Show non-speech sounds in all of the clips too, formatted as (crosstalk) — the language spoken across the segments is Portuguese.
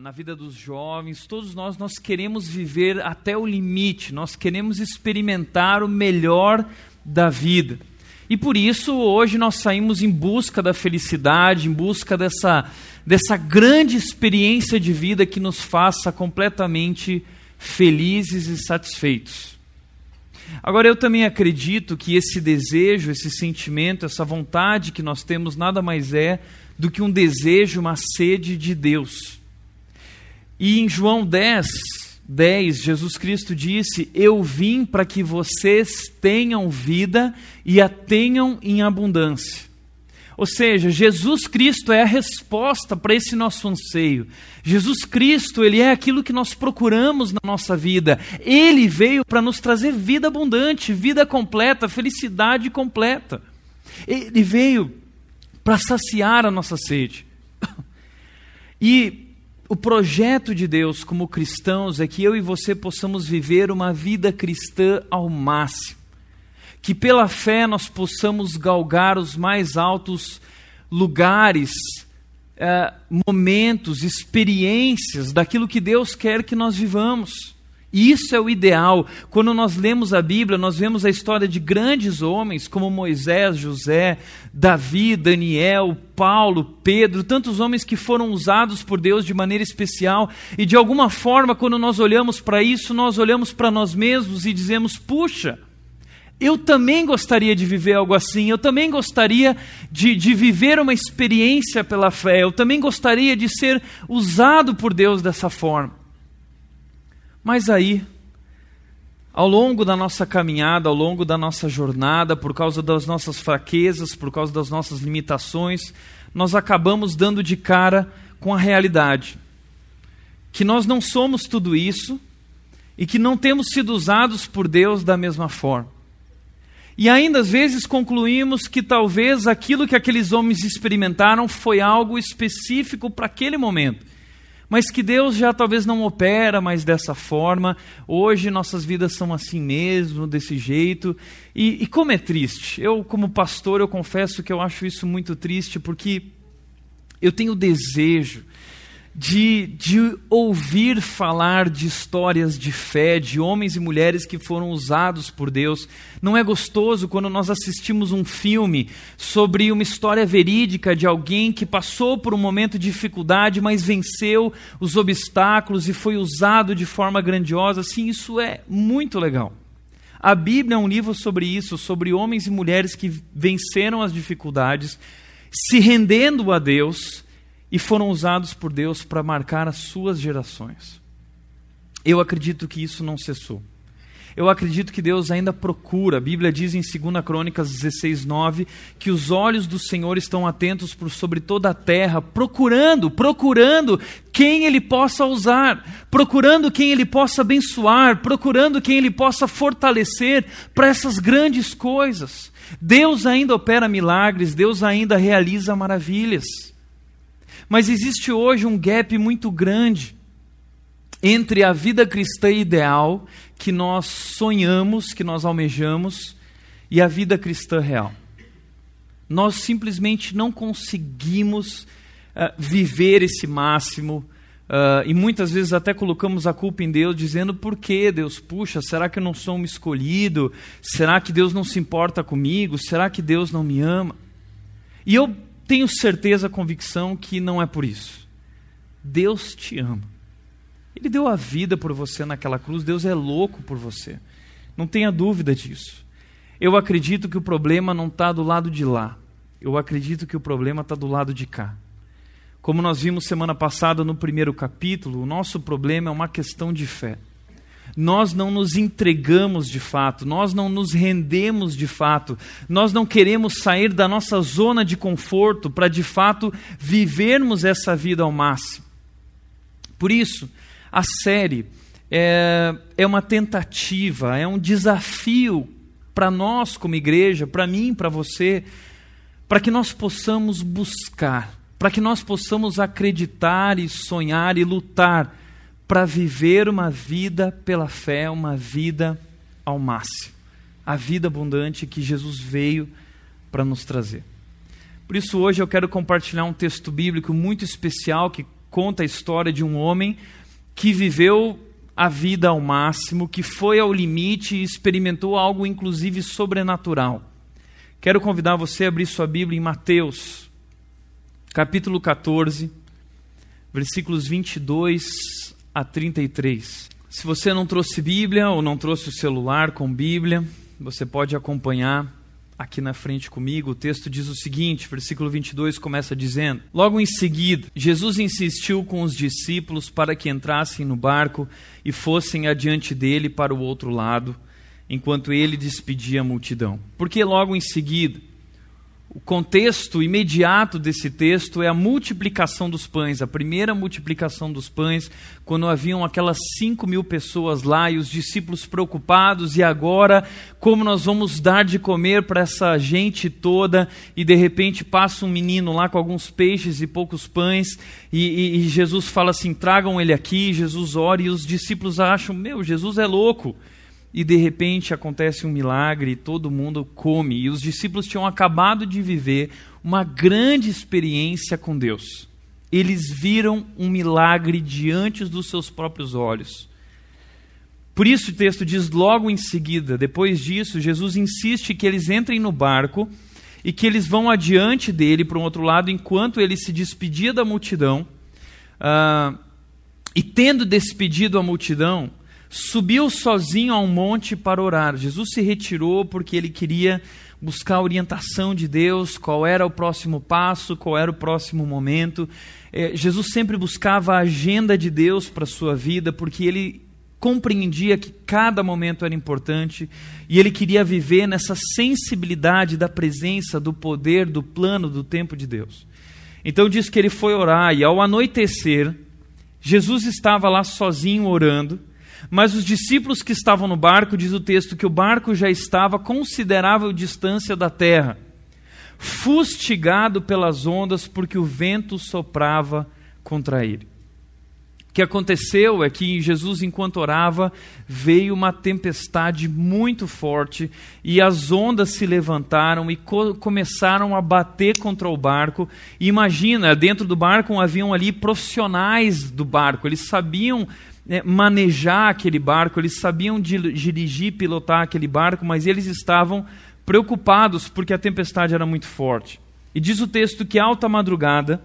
na, vida dos jovens, todos nós, nós queremos viver até o limite, nós queremos experimentar o melhor da vida. E por isso, hoje, nós saímos em busca da felicidade, em busca dessa, dessa grande experiência de vida que nos faça completamente felizes e satisfeitos. Agora, eu também acredito que esse desejo, esse sentimento, essa vontade que nós temos nada mais é do que um desejo, uma sede de Deus. E em João 10, 10, Jesus Cristo disse: Eu vim para que vocês tenham vida e a tenham em abundância. Ou seja, Jesus Cristo é a resposta para esse nosso anseio. Jesus Cristo, ele é aquilo que nós procuramos na nossa vida. Ele veio para nos trazer vida abundante, vida completa, felicidade completa. Ele veio para saciar a nossa sede. (laughs) E o projeto de Deus como cristãos é que eu e você possamos viver uma vida cristã ao máximo que pela fé nós possamos galgar os mais altos lugares, eh, momentos, experiências daquilo que Deus quer que nós vivamos. Isso é o ideal. Quando nós lemos a Bíblia, nós vemos a história de grandes homens como Moisés, José, Davi, Daniel, Paulo, Pedro, tantos homens que foram usados por Deus de maneira especial. E de alguma forma, quando nós olhamos para isso, nós olhamos para nós mesmos e dizemos: puxa, eu também gostaria de viver algo assim, eu também gostaria de, de viver uma experiência pela fé, eu também gostaria de ser usado por Deus dessa forma. Mas aí, ao longo da nossa caminhada, ao longo da nossa jornada, por causa das nossas fraquezas, por causa das nossas limitações, nós acabamos dando de cara com a realidade. Que nós não somos tudo isso e que não temos sido usados por Deus da mesma forma. E ainda às vezes concluímos que talvez aquilo que aqueles homens experimentaram foi algo específico para aquele momento. Mas que Deus já talvez não opera mais dessa forma. Hoje nossas vidas são assim mesmo, desse jeito. E, e como é triste. Eu, como pastor, eu confesso que eu acho isso muito triste, porque eu tenho desejo de, de ouvir falar de histórias de fé, de homens e mulheres que foram usados por Deus. Não é gostoso quando nós assistimos um filme sobre uma história verídica de alguém que passou por um momento de dificuldade, mas venceu os obstáculos e foi usado de forma grandiosa. Sim, isso é muito legal. A Bíblia é um livro sobre isso, sobre homens e mulheres que venceram as dificuldades, se rendendo a Deus e foram usados por Deus para marcar as suas gerações. Eu acredito que isso não cessou. Eu acredito que Deus ainda procura. A Bíblia diz em 2 Crônicas 16, 9, que os olhos do Senhor estão atentos por sobre toda a terra, procurando, procurando quem Ele possa usar, procurando quem Ele possa abençoar, procurando quem Ele possa fortalecer para essas grandes coisas. Deus ainda opera milagres, Deus ainda realiza maravilhas. Mas existe hoje um gap muito grande entre a vida cristã ideal que nós sonhamos, que nós almejamos, e a vida cristã real. Nós simplesmente não conseguimos uh, viver esse máximo. Uh, e muitas vezes até colocamos a culpa em Deus, dizendo: por que Deus? Puxa, será que eu não sou um escolhido? Será que Deus não se importa comigo? Será que Deus não me ama? E eu tenho certeza, convicção que não é por isso. Deus te ama. Ele deu a vida por você naquela cruz, Deus é louco por você. Não tenha dúvida disso. Eu acredito que o problema não está do lado de lá. Eu acredito que o problema está do lado de cá. Como nós vimos semana passada no primeiro capítulo, o nosso problema é uma questão de fé nós não nos entregamos de fato, nós não nos rendemos de fato, nós não queremos sair da nossa zona de conforto para de fato vivermos essa vida ao máximo. Por isso, a série é, é uma tentativa, é um desafio para nós como igreja, para mim, para você, para que nós possamos buscar, para que nós possamos acreditar e sonhar e lutar para viver uma vida pela fé, uma vida ao máximo. A vida abundante que Jesus veio para nos trazer. Por isso, hoje eu quero compartilhar um texto bíblico muito especial que conta a história de um homem que viveu a vida ao máximo, que foi ao limite e experimentou algo inclusive sobrenatural. Quero convidar você a abrir sua Bíblia em Mateus, capítulo 14, versículos 22 a 33. Se você não trouxe Bíblia ou não trouxe o celular com Bíblia, você pode acompanhar aqui na frente comigo. O texto diz o seguinte, versículo 22 começa dizendo: Logo em seguida, Jesus insistiu com os discípulos para que entrassem no barco e fossem adiante dele para o outro lado enquanto ele despedia a multidão. Porque logo em seguida, o contexto imediato desse texto é a multiplicação dos pães, a primeira multiplicação dos pães, quando haviam aquelas cinco mil pessoas lá e os discípulos preocupados, e agora como nós vamos dar de comer para essa gente toda? E de repente passa um menino lá com alguns peixes e poucos pães, e, e, e Jesus fala assim: tragam ele aqui. Jesus ora, e os discípulos acham: meu, Jesus é louco e de repente acontece um milagre e todo mundo come. E os discípulos tinham acabado de viver uma grande experiência com Deus. Eles viram um milagre diante dos seus próprios olhos. Por isso o texto diz logo em seguida, depois disso, Jesus insiste que eles entrem no barco e que eles vão adiante dele para um outro lado, enquanto ele se despedia da multidão. Uh, e tendo despedido a multidão, subiu sozinho a um monte para orar. Jesus se retirou porque ele queria buscar a orientação de Deus, qual era o próximo passo, qual era o próximo momento. É, Jesus sempre buscava a agenda de Deus para a sua vida, porque ele compreendia que cada momento era importante e ele queria viver nessa sensibilidade da presença, do poder, do plano, do tempo de Deus. Então diz que ele foi orar e ao anoitecer, Jesus estava lá sozinho orando mas os discípulos que estavam no barco, diz o texto, que o barco já estava a considerável distância da terra, fustigado pelas ondas, porque o vento soprava contra ele. O que aconteceu é que Jesus, enquanto orava, veio uma tempestade muito forte e as ondas se levantaram e co começaram a bater contra o barco. E imagina, dentro do barco haviam ali profissionais do barco, eles sabiam né, manejar aquele barco, eles sabiam dirigir, pilotar aquele barco, mas eles estavam preocupados porque a tempestade era muito forte. E diz o texto que, alta madrugada,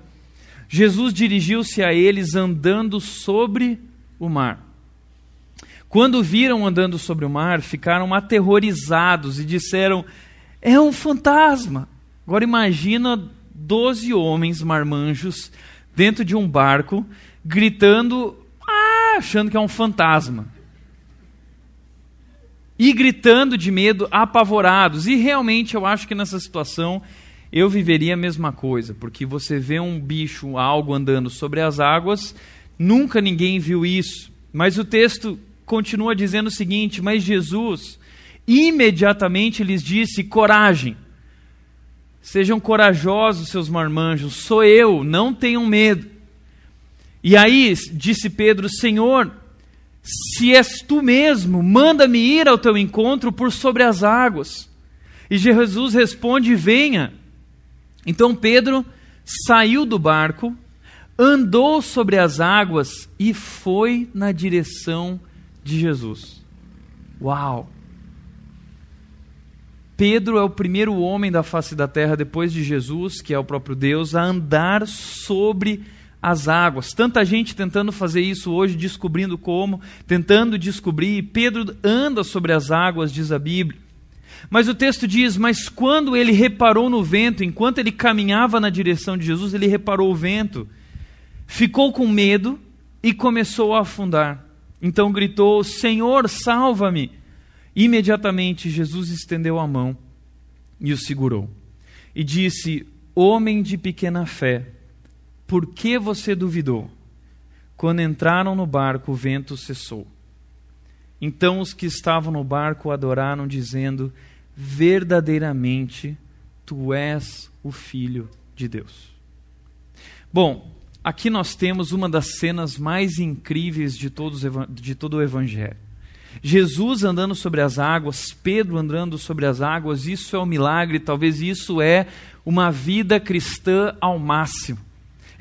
Jesus dirigiu-se a eles andando sobre o mar. Quando viram andando sobre o mar, ficaram aterrorizados e disseram: É um fantasma. Agora imagina doze homens marmanjos dentro de um barco, gritando achando que é um fantasma. E gritando de medo, apavorados. E realmente eu acho que nessa situação eu viveria a mesma coisa, porque você vê um bicho, algo andando sobre as águas, nunca ninguém viu isso. Mas o texto continua dizendo o seguinte: Mas Jesus imediatamente lhes disse: Coragem, sejam corajosos, seus marmanjos, sou eu, não tenham medo. E aí disse Pedro: Senhor, se és tu mesmo, manda-me ir ao teu encontro por sobre as águas. E Jesus responde: Venha. Então Pedro saiu do barco, andou sobre as águas e foi na direção de Jesus. Uau! Pedro é o primeiro homem da face da terra depois de Jesus, que é o próprio Deus, a andar sobre as águas. Tanta gente tentando fazer isso hoje, descobrindo como, tentando descobrir. Pedro anda sobre as águas, diz a Bíblia. Mas o texto diz: Mas quando ele reparou no vento, enquanto ele caminhava na direção de Jesus, ele reparou o vento, ficou com medo e começou a afundar. Então gritou: Senhor, salva-me! Imediatamente Jesus estendeu a mão e o segurou. E disse: Homem de pequena fé, por que você duvidou? Quando entraram no barco, o vento cessou. Então os que estavam no barco adoraram, dizendo: Verdadeiramente, tu és o Filho de Deus. Bom, aqui nós temos uma das cenas mais incríveis de, todos, de todo o Evangelho. Jesus andando sobre as águas, Pedro andando sobre as águas, isso é um milagre, talvez isso é uma vida cristã ao máximo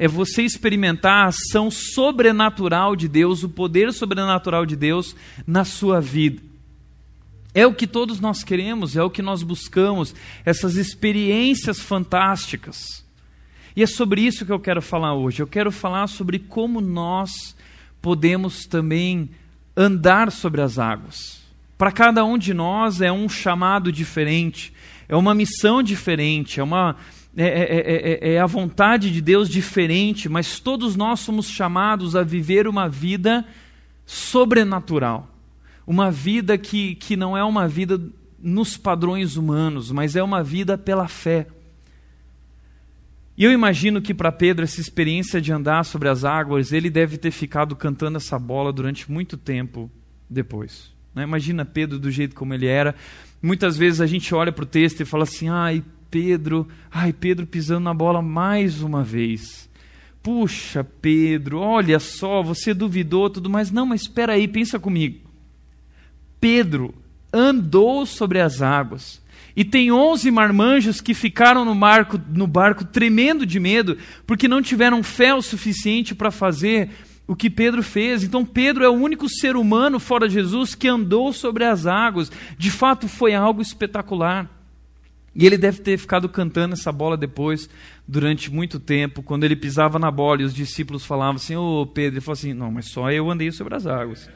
é você experimentar a ação sobrenatural de Deus, o poder sobrenatural de Deus na sua vida. É o que todos nós queremos, é o que nós buscamos, essas experiências fantásticas. E é sobre isso que eu quero falar hoje. Eu quero falar sobre como nós podemos também andar sobre as águas. Para cada um de nós é um chamado diferente, é uma missão diferente, é uma é, é, é, é, a vontade de Deus diferente, mas todos nós somos chamados a viver uma vida sobrenatural. Uma vida que, que não é uma vida nos padrões humanos, mas é uma vida pela fé. E eu imagino que para Pedro essa experiência de andar sobre as águas, ele deve ter ficado cantando essa bola durante muito tempo depois. Né? Imagina Pedro do jeito como ele era. Muitas vezes a gente olha para o texto e fala assim: ai, Pedro, ai, Pedro pisando na bola mais uma vez. Puxa, Pedro, olha só, você duvidou tudo mais. Não, mas espera aí, pensa comigo. Pedro andou sobre as águas. E tem onze marmanjos que ficaram no barco, no barco tremendo de medo, porque não tiveram fé o suficiente para fazer o que Pedro fez. Então, Pedro é o único ser humano fora Jesus que andou sobre as águas. De fato, foi algo espetacular. E ele deve ter ficado cantando essa bola depois, durante muito tempo, quando ele pisava na bola e os discípulos falavam assim: Ô oh, Pedro, ele falou assim: Não, mas só eu andei sobre as águas.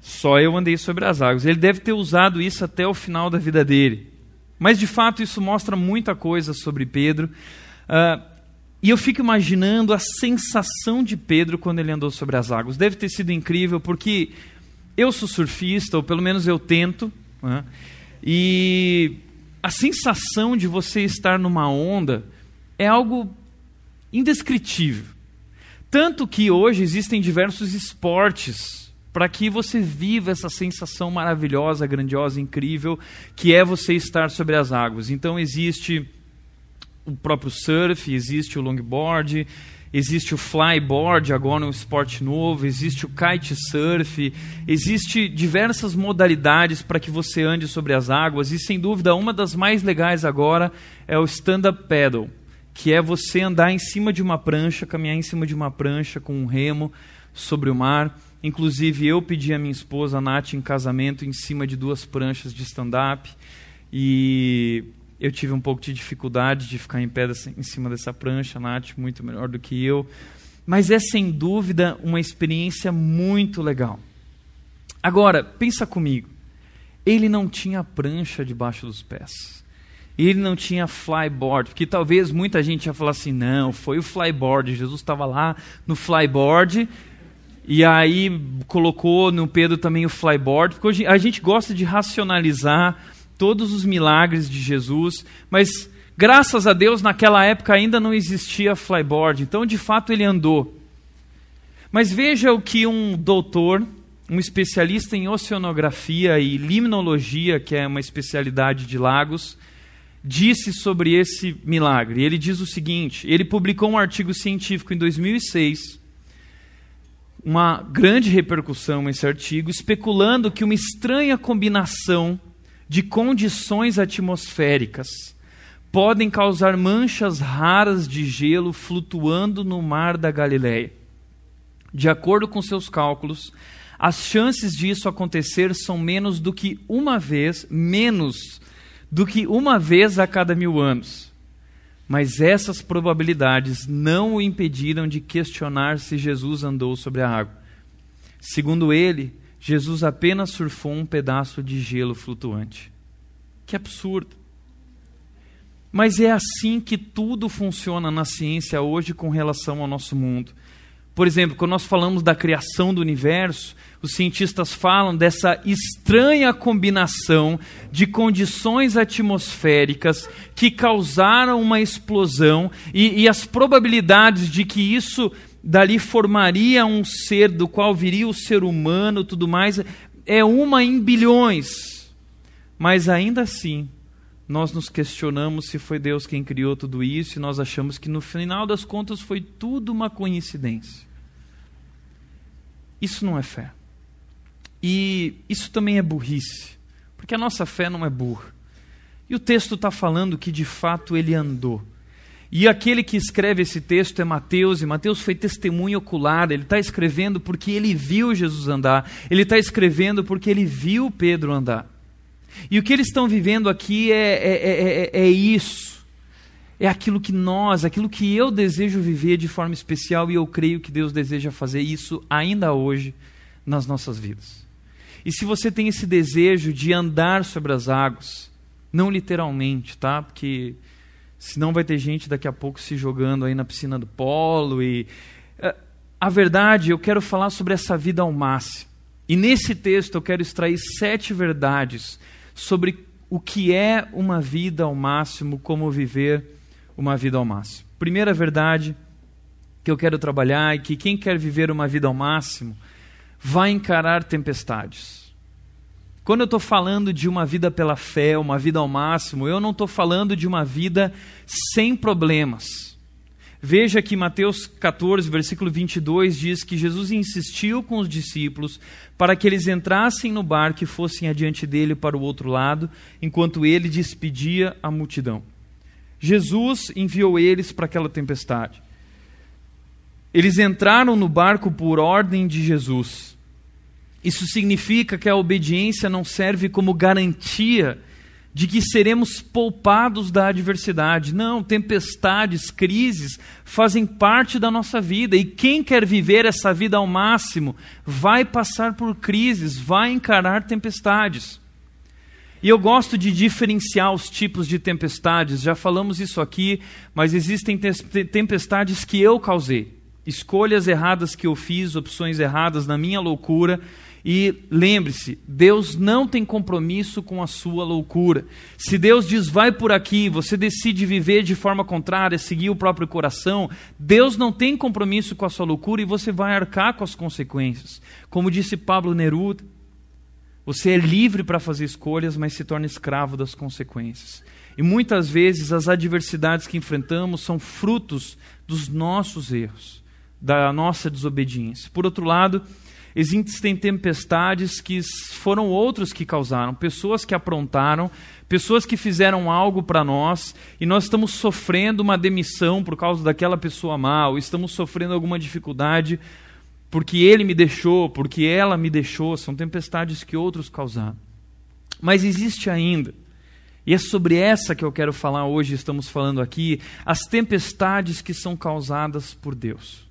Só eu andei sobre as águas. Ele deve ter usado isso até o final da vida dele. Mas de fato isso mostra muita coisa sobre Pedro. Uh, e eu fico imaginando a sensação de Pedro quando ele andou sobre as águas. Deve ter sido incrível, porque eu sou surfista, ou pelo menos eu tento. Uh, e a sensação de você estar numa onda é algo indescritível. Tanto que hoje existem diversos esportes para que você viva essa sensação maravilhosa, grandiosa, incrível, que é você estar sobre as águas. Então existe o próprio surf, existe o longboard, existe o flyboard, agora um esporte novo, existe o kitesurf, existe diversas modalidades para que você ande sobre as águas e sem dúvida uma das mais legais agora é o stand-up paddle, que é você andar em cima de uma prancha, caminhar em cima de uma prancha com um remo sobre o mar. Inclusive eu pedi a minha esposa a Nath em casamento em cima de duas pranchas de stand-up e eu tive um pouco de dificuldade de ficar em pé em cima dessa prancha, Nath, muito melhor do que eu. Mas é sem dúvida uma experiência muito legal. Agora, pensa comigo. Ele não tinha prancha debaixo dos pés. Ele não tinha flyboard, porque talvez muita gente ia falar assim: não, foi o flyboard. Jesus estava lá no flyboard e aí colocou no Pedro também o flyboard, porque a gente gosta de racionalizar todos os milagres de Jesus, mas graças a Deus naquela época ainda não existia flyboard, então de fato ele andou. Mas veja o que um doutor, um especialista em oceanografia e limnologia, que é uma especialidade de lagos, disse sobre esse milagre. Ele diz o seguinte: ele publicou um artigo científico em 2006 uma grande repercussão esse artigo, especulando que uma estranha combinação de condições atmosféricas podem causar manchas raras de gelo flutuando no mar da Galileia. De acordo com seus cálculos, as chances disso acontecer são menos do que uma vez, menos do que uma vez a cada mil anos. Mas essas probabilidades não o impediram de questionar se Jesus andou sobre a água. Segundo ele, Jesus apenas surfou um pedaço de gelo flutuante. Que absurdo! Mas é assim que tudo funciona na ciência hoje com relação ao nosso mundo. Por exemplo, quando nós falamos da criação do universo, os cientistas falam dessa estranha combinação de condições atmosféricas que causaram uma explosão e, e as probabilidades de que isso dali formaria um ser do qual viria o ser humano, tudo mais, é uma em bilhões. Mas ainda assim, nós nos questionamos se foi Deus quem criou tudo isso e nós achamos que no final das contas foi tudo uma coincidência. Isso não é fé. E isso também é burrice, porque a nossa fé não é burra. E o texto está falando que de fato ele andou. E aquele que escreve esse texto é Mateus, e Mateus foi testemunho ocular, ele está escrevendo porque ele viu Jesus andar, ele está escrevendo porque ele viu Pedro andar. E o que eles estão vivendo aqui é, é, é, é isso. É aquilo que nós, aquilo que eu desejo viver de forma especial, e eu creio que Deus deseja fazer isso ainda hoje nas nossas vidas. E se você tem esse desejo de andar sobre as águas, não literalmente, tá? Porque senão vai ter gente daqui a pouco se jogando aí na piscina do polo e a verdade, eu quero falar sobre essa vida ao máximo. E nesse texto eu quero extrair sete verdades sobre o que é uma vida ao máximo, como viver uma vida ao máximo. Primeira verdade que eu quero trabalhar é que quem quer viver uma vida ao máximo vai encarar tempestades. Quando eu estou falando de uma vida pela fé, uma vida ao máximo, eu não estou falando de uma vida sem problemas. Veja que Mateus 14, versículo 22 diz que Jesus insistiu com os discípulos para que eles entrassem no barco e fossem adiante dele para o outro lado, enquanto ele despedia a multidão. Jesus enviou eles para aquela tempestade. Eles entraram no barco por ordem de Jesus. Isso significa que a obediência não serve como garantia de que seremos poupados da adversidade. Não, tempestades, crises fazem parte da nossa vida e quem quer viver essa vida ao máximo vai passar por crises, vai encarar tempestades. E eu gosto de diferenciar os tipos de tempestades, já falamos isso aqui, mas existem tempestades que eu causei, escolhas erradas que eu fiz, opções erradas na minha loucura e lembre-se, Deus não tem compromisso com a sua loucura. Se Deus diz vai por aqui, você decide viver de forma contrária, seguir o próprio coração, Deus não tem compromisso com a sua loucura e você vai arcar com as consequências. Como disse Pablo Neruda, você é livre para fazer escolhas, mas se torna escravo das consequências. E muitas vezes as adversidades que enfrentamos são frutos dos nossos erros, da nossa desobediência. Por outro lado, existem tempestades que foram outros que causaram, pessoas que aprontaram, pessoas que fizeram algo para nós e nós estamos sofrendo uma demissão por causa daquela pessoa mal, estamos sofrendo alguma dificuldade porque ele me deixou, porque ela me deixou, são tempestades que outros causaram. Mas existe ainda, e é sobre essa que eu quero falar hoje, estamos falando aqui, as tempestades que são causadas por Deus.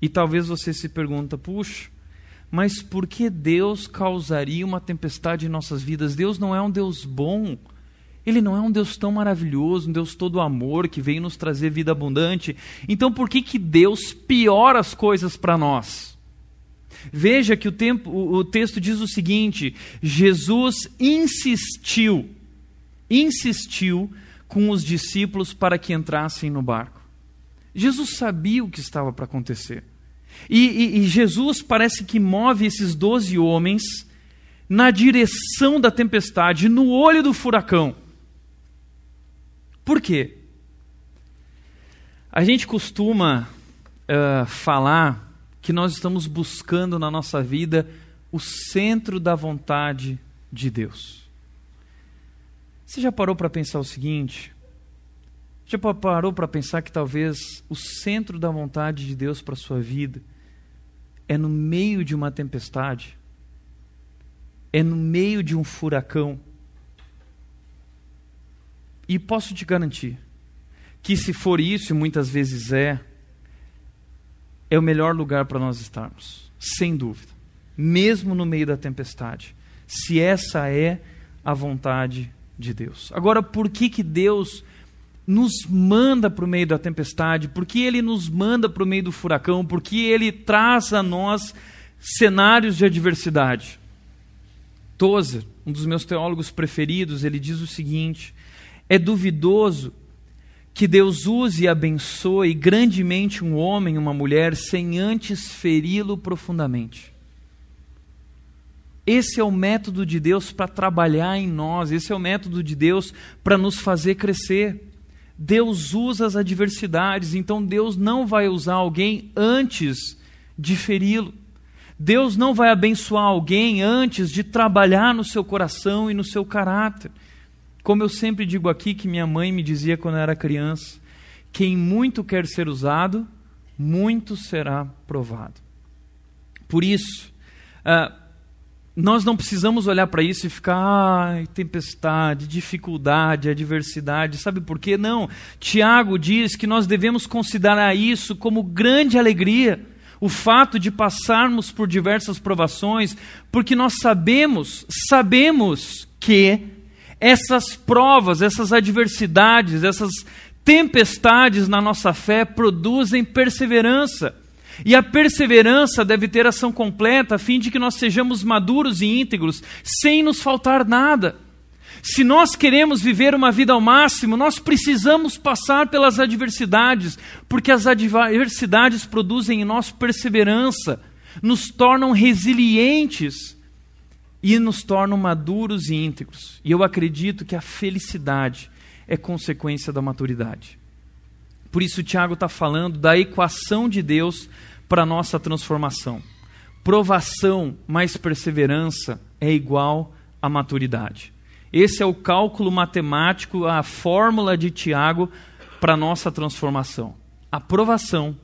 E talvez você se pergunta, puxa, mas por que Deus causaria uma tempestade em nossas vidas? Deus não é um Deus bom. Ele não é um Deus tão maravilhoso, um Deus todo amor que veio nos trazer vida abundante. Então por que, que Deus piora as coisas para nós? Veja que o, tempo, o texto diz o seguinte: Jesus insistiu, insistiu com os discípulos para que entrassem no barco. Jesus sabia o que estava para acontecer. E, e, e, Jesus parece que move esses doze homens na direção da tempestade, no olho do furacão. Por quê? A gente costuma uh, falar que nós estamos buscando na nossa vida o centro da vontade de Deus. Você já parou para pensar o seguinte? Já parou para pensar que talvez o centro da vontade de Deus para a sua vida é no meio de uma tempestade? É no meio de um furacão? E posso te garantir que, se for isso, e muitas vezes é, é o melhor lugar para nós estarmos, sem dúvida, mesmo no meio da tempestade, se essa é a vontade de Deus. Agora, por que, que Deus nos manda para o meio da tempestade, porque Ele nos manda para o meio do furacão, porque Ele traz a nós cenários de adversidade. Tozer, um dos meus teólogos preferidos, ele diz o seguinte: é duvidoso que Deus use e abençoe grandemente um homem, uma mulher, sem antes feri-lo profundamente. Esse é o método de Deus para trabalhar em nós, esse é o método de Deus para nos fazer crescer. Deus usa as adversidades, então Deus não vai usar alguém antes de feri-lo. Deus não vai abençoar alguém antes de trabalhar no seu coração e no seu caráter. Como eu sempre digo aqui, que minha mãe me dizia quando eu era criança: Quem muito quer ser usado, muito será provado. Por isso, uh, nós não precisamos olhar para isso e ficar, ai, tempestade, dificuldade, adversidade. Sabe por quê? Não. Tiago diz que nós devemos considerar isso como grande alegria. O fato de passarmos por diversas provações, porque nós sabemos, sabemos que essas provas, essas adversidades, essas tempestades na nossa fé produzem perseverança. E a perseverança deve ter ação completa, a fim de que nós sejamos maduros e íntegros, sem nos faltar nada. Se nós queremos viver uma vida ao máximo, nós precisamos passar pelas adversidades, porque as adversidades produzem em nós perseverança, nos tornam resilientes e nos tornam maduros e íntegros. E eu acredito que a felicidade é consequência da maturidade. Por isso, Tiago está falando da equação de Deus para a nossa transformação. Provação mais perseverança é igual a maturidade. Esse é o cálculo matemático, a fórmula de Tiago para a nossa transformação. A provação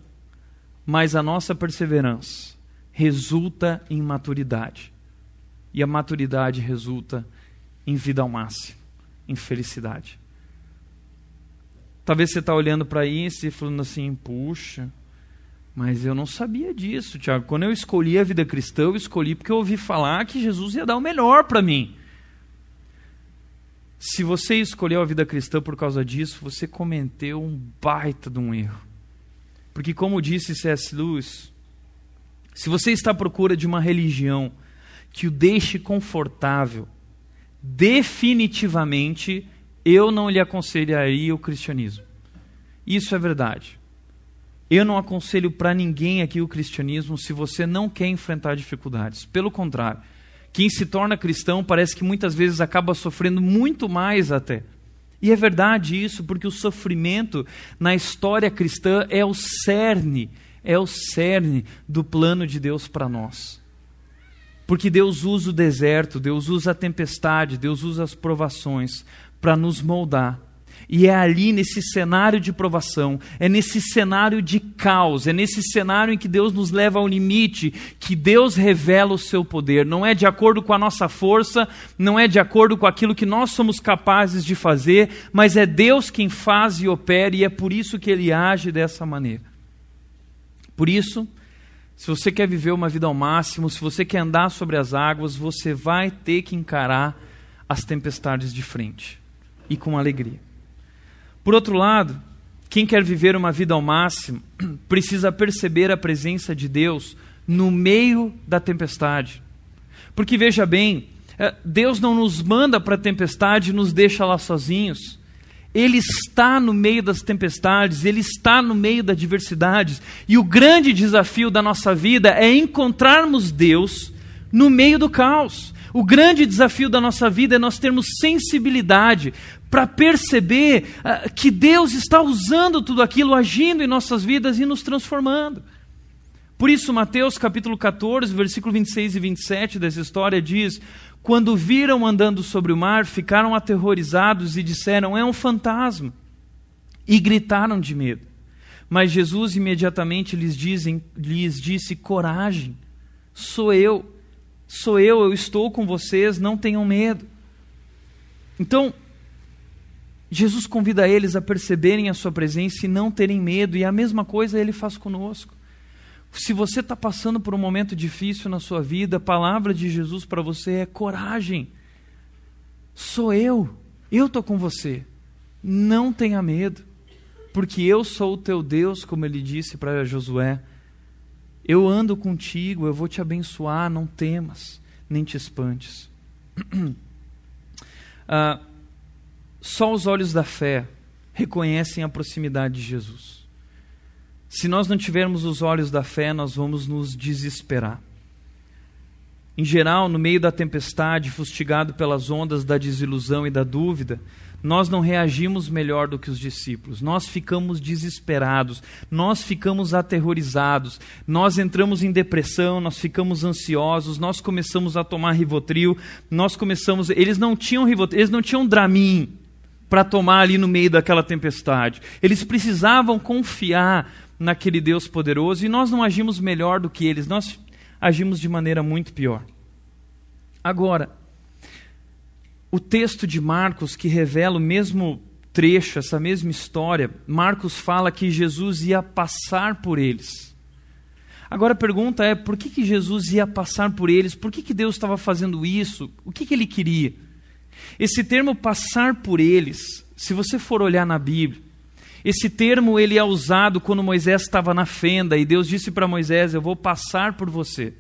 mais a nossa perseverança resulta em maturidade. E a maturidade resulta em vida ao máximo, em felicidade. Talvez você está olhando para isso e falando assim, puxa, mas eu não sabia disso, Tiago. Quando eu escolhi a vida cristã, eu escolhi porque eu ouvi falar que Jesus ia dar o melhor para mim. Se você escolheu a vida cristã por causa disso, você cometeu um baita de um erro. Porque, como disse C.S. Lewis, se você está à procura de uma religião que o deixe confortável, definitivamente eu não lhe aconselharia o cristianismo. Isso é verdade. Eu não aconselho para ninguém aqui o cristianismo se você não quer enfrentar dificuldades. Pelo contrário, quem se torna cristão parece que muitas vezes acaba sofrendo muito mais até. E é verdade isso, porque o sofrimento na história cristã é o cerne, é o cerne do plano de Deus para nós. Porque Deus usa o deserto, Deus usa a tempestade, Deus usa as provações para nos moldar e é ali, nesse cenário de provação, é nesse cenário de caos, é nesse cenário em que Deus nos leva ao limite, que Deus revela o seu poder. Não é de acordo com a nossa força, não é de acordo com aquilo que nós somos capazes de fazer, mas é Deus quem faz e opera, e é por isso que ele age dessa maneira. Por isso, se você quer viver uma vida ao máximo, se você quer andar sobre as águas, você vai ter que encarar as tempestades de frente e com alegria. Por outro lado, quem quer viver uma vida ao máximo (clears throat) precisa perceber a presença de Deus no meio da tempestade. Porque veja bem, eh, Deus não nos manda para a tempestade e nos deixa lá sozinhos. Ele está no meio das tempestades, ele está no meio da adversidade. E o grande desafio da nossa vida é encontrarmos Deus no meio do caos. O grande desafio da nossa vida é nós termos sensibilidade para perceber uh, que Deus está usando tudo aquilo, agindo em nossas vidas e nos transformando. Por isso, Mateus capítulo 14, versículo 26 e 27 dessa história diz: Quando viram andando sobre o mar, ficaram aterrorizados e disseram: É um fantasma. E gritaram de medo. Mas Jesus imediatamente lhes, dizem, lhes disse: Coragem, sou eu, sou eu, eu estou com vocês, não tenham medo. Então, Jesus convida eles a perceberem a sua presença e não terem medo, e a mesma coisa ele faz conosco. Se você está passando por um momento difícil na sua vida, a palavra de Jesus para você é coragem. Sou eu, eu estou com você. Não tenha medo, porque eu sou o teu Deus, como ele disse para Josué. Eu ando contigo, eu vou te abençoar, não temas, nem te espantes. (clears throat) ah, só os olhos da fé reconhecem a proximidade de Jesus. Se nós não tivermos os olhos da fé, nós vamos nos desesperar. Em geral, no meio da tempestade, fustigado pelas ondas da desilusão e da dúvida, nós não reagimos melhor do que os discípulos. Nós ficamos desesperados, nós ficamos aterrorizados, nós entramos em depressão, nós ficamos ansiosos, nós começamos a tomar Rivotril, nós começamos, eles não tinham Rivotril, eles não tinham Dramin, para tomar ali no meio daquela tempestade. Eles precisavam confiar naquele Deus poderoso e nós não agimos melhor do que eles, nós agimos de maneira muito pior. Agora, o texto de Marcos que revela o mesmo trecho, essa mesma história, Marcos fala que Jesus ia passar por eles. Agora a pergunta é: por que, que Jesus ia passar por eles? Por que, que Deus estava fazendo isso? O que, que ele queria? Esse termo passar por eles, se você for olhar na Bíblia, esse termo ele é usado quando Moisés estava na fenda e Deus disse para Moisés: Eu vou passar por você.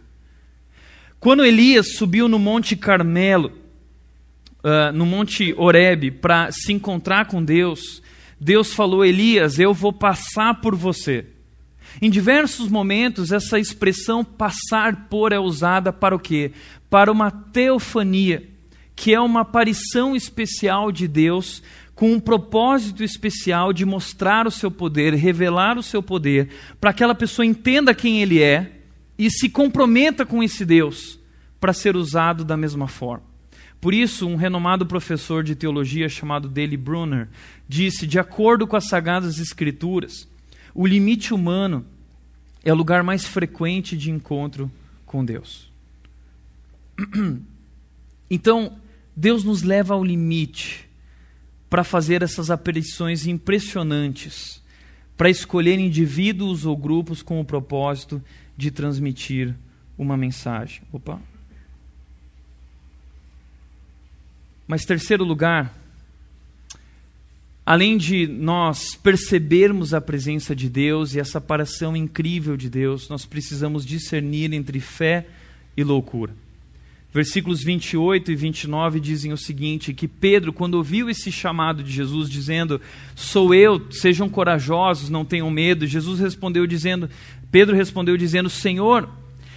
Quando Elias subiu no Monte Carmelo, uh, no Monte Horebe, para se encontrar com Deus, Deus falou: Elias, eu vou passar por você. Em diversos momentos, essa expressão passar por é usada para o quê? Para uma teofania, que é uma aparição especial de Deus com um propósito especial de mostrar o seu poder, revelar o seu poder, para que aquela pessoa entenda quem ele é e se comprometa com esse Deus para ser usado da mesma forma. Por isso, um renomado professor de teologia chamado Dale Brunner disse: de acordo com as Sagradas Escrituras, o limite humano é o lugar mais frequente de encontro com Deus. (clears throat) Então, Deus nos leva ao limite para fazer essas aparições impressionantes, para escolher indivíduos ou grupos com o propósito de transmitir uma mensagem. Opa. Mas terceiro lugar, Além de nós percebermos a presença de Deus e essa aparição incrível de Deus, nós precisamos discernir entre fé e loucura. Versículos 28 e 29 dizem o seguinte: que Pedro, quando ouviu esse chamado de Jesus, dizendo: Sou eu, sejam corajosos, não tenham medo, Jesus respondeu dizendo: Pedro respondeu dizendo: Senhor,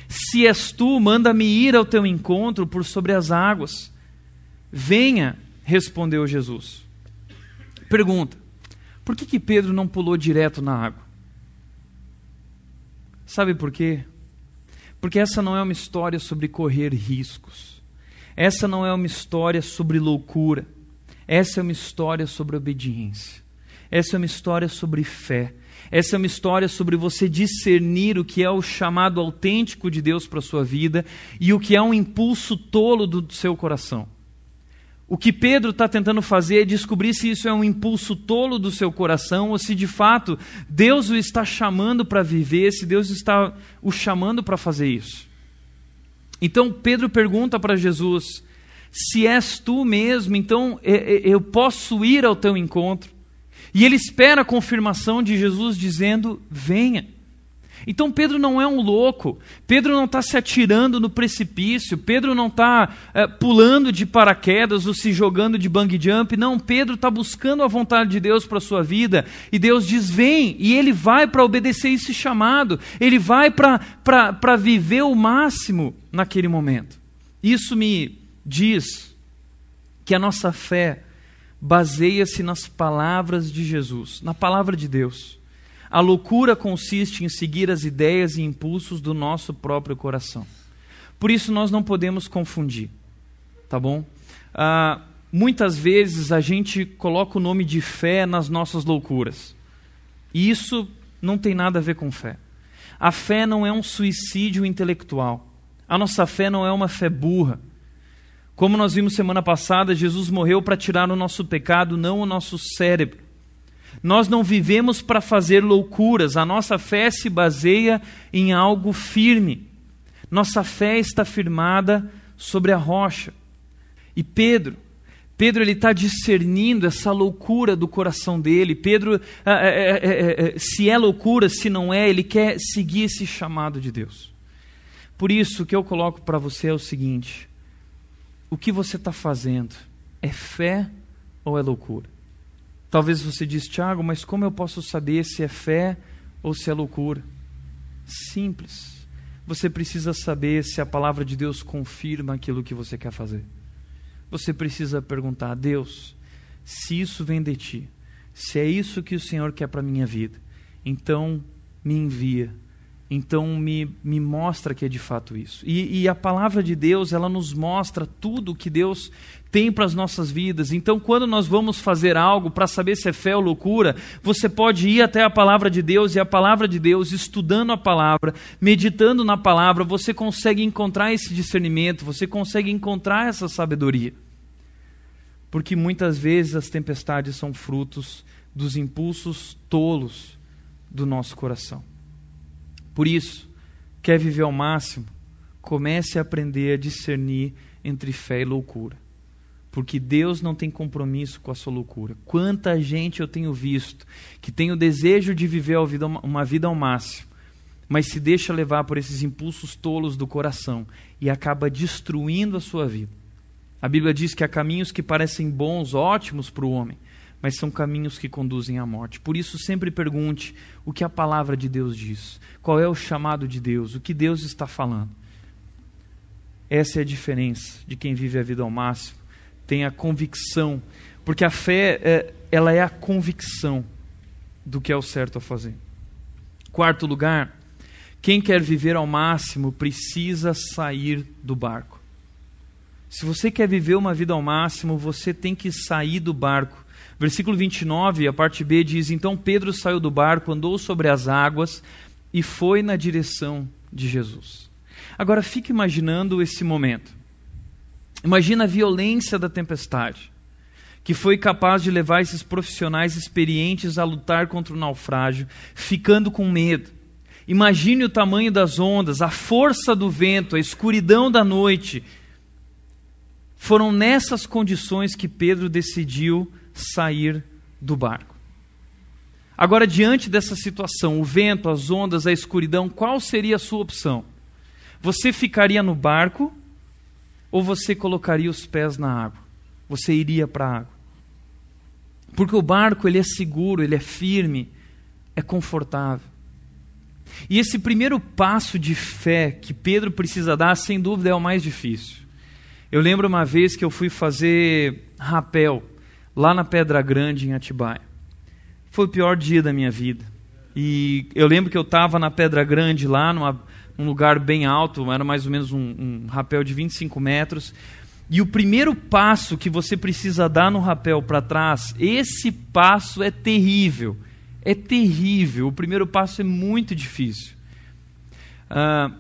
se és tu, manda-me ir ao teu encontro por sobre as águas. Venha, respondeu Jesus. Pergunta: por que, que Pedro não pulou direto na água? Sabe por quê? Porque essa não é uma história sobre correr riscos. Essa não é uma história sobre loucura. Essa é uma história sobre obediência. Essa é uma história sobre fé. Essa é uma história sobre você discernir o que é o chamado autêntico de Deus para a sua vida e o que é um impulso tolo do seu coração. O que Pedro está tentando fazer é descobrir se isso é um impulso tolo do seu coração ou se de fato Deus o está chamando para viver, se Deus está o chamando para fazer isso. Então Pedro pergunta para Jesus: se és tu mesmo, então eu posso ir ao teu encontro. E ele espera a confirmação de Jesus dizendo: venha. Então Pedro não é um louco, Pedro não está se atirando no precipício, Pedro não está é, pulando de paraquedas ou se jogando de bang jump, não, Pedro está buscando a vontade de Deus para a sua vida, e Deus diz: vem, e ele vai para obedecer esse chamado, ele vai para viver o máximo naquele momento. Isso me diz que a nossa fé baseia-se nas palavras de Jesus, na palavra de Deus. A loucura consiste em seguir as ideias e impulsos do nosso próprio coração. Por isso nós não podemos confundir, tá bom? Ah, muitas vezes a gente coloca o nome de fé nas nossas loucuras. E isso não tem nada a ver com fé. A fé não é um suicídio intelectual. A nossa fé não é uma fé burra. Como nós vimos semana passada, Jesus morreu para tirar o nosso pecado, não o nosso cérebro. Nós não vivemos para fazer loucuras, a nossa fé se baseia em algo firme. Nossa fé está firmada sobre a rocha. E Pedro, Pedro ele está discernindo essa loucura do coração dele. Pedro, é, é, é, se é loucura, se não é, ele quer seguir esse chamado de Deus. Por isso, o que eu coloco para você é o seguinte: o que você está fazendo é fé ou é loucura? Talvez você diz, Tiago, mas como eu posso saber se é fé ou se é loucura? Simples. Você precisa saber se a palavra de Deus confirma aquilo que você quer fazer. Você precisa perguntar a Deus se isso vem de ti, se é isso que o Senhor quer para a minha vida. Então, me envia então me, me mostra que é de fato isso. E, e a palavra de Deus, ela nos mostra tudo o que Deus tem para as nossas vidas. Então, quando nós vamos fazer algo para saber se é fé ou loucura, você pode ir até a palavra de Deus e a palavra de Deus, estudando a palavra, meditando na palavra, você consegue encontrar esse discernimento, você consegue encontrar essa sabedoria. Porque muitas vezes as tempestades são frutos dos impulsos tolos do nosso coração. Por isso, quer viver ao máximo? Comece a aprender a discernir entre fé e loucura. Porque Deus não tem compromisso com a sua loucura. Quanta gente eu tenho visto que tem o desejo de viver uma vida ao máximo, mas se deixa levar por esses impulsos tolos do coração e acaba destruindo a sua vida. A Bíblia diz que há caminhos que parecem bons, ótimos para o homem, mas são caminhos que conduzem à morte. Por isso, sempre pergunte o que a palavra de Deus diz, qual é o chamado de Deus, o que Deus está falando. Essa é a diferença de quem vive a vida ao máximo, tem a convicção, porque a fé é, ela é a convicção do que é o certo a fazer. Quarto lugar, quem quer viver ao máximo precisa sair do barco. Se você quer viver uma vida ao máximo, você tem que sair do barco Versículo 29, a parte B diz: Então Pedro saiu do barco, andou sobre as águas e foi na direção de Jesus. Agora fique imaginando esse momento. Imagina a violência da tempestade, que foi capaz de levar esses profissionais experientes a lutar contra o naufrágio, ficando com medo. Imagine o tamanho das ondas, a força do vento, a escuridão da noite. Foram nessas condições que Pedro decidiu sair do barco. Agora, diante dessa situação, o vento, as ondas, a escuridão, qual seria a sua opção? Você ficaria no barco ou você colocaria os pés na água? Você iria para a água? Porque o barco ele é seguro, ele é firme, é confortável. E esse primeiro passo de fé que Pedro precisa dar, sem dúvida, é o mais difícil. Eu lembro uma vez que eu fui fazer rapel lá na Pedra Grande, em Atibaia. Foi o pior dia da minha vida. E eu lembro que eu estava na Pedra Grande, lá numa, num lugar bem alto, era mais ou menos um, um rapel de 25 metros. E o primeiro passo que você precisa dar no rapel para trás, esse passo é terrível. É terrível. O primeiro passo é muito difícil. Uh,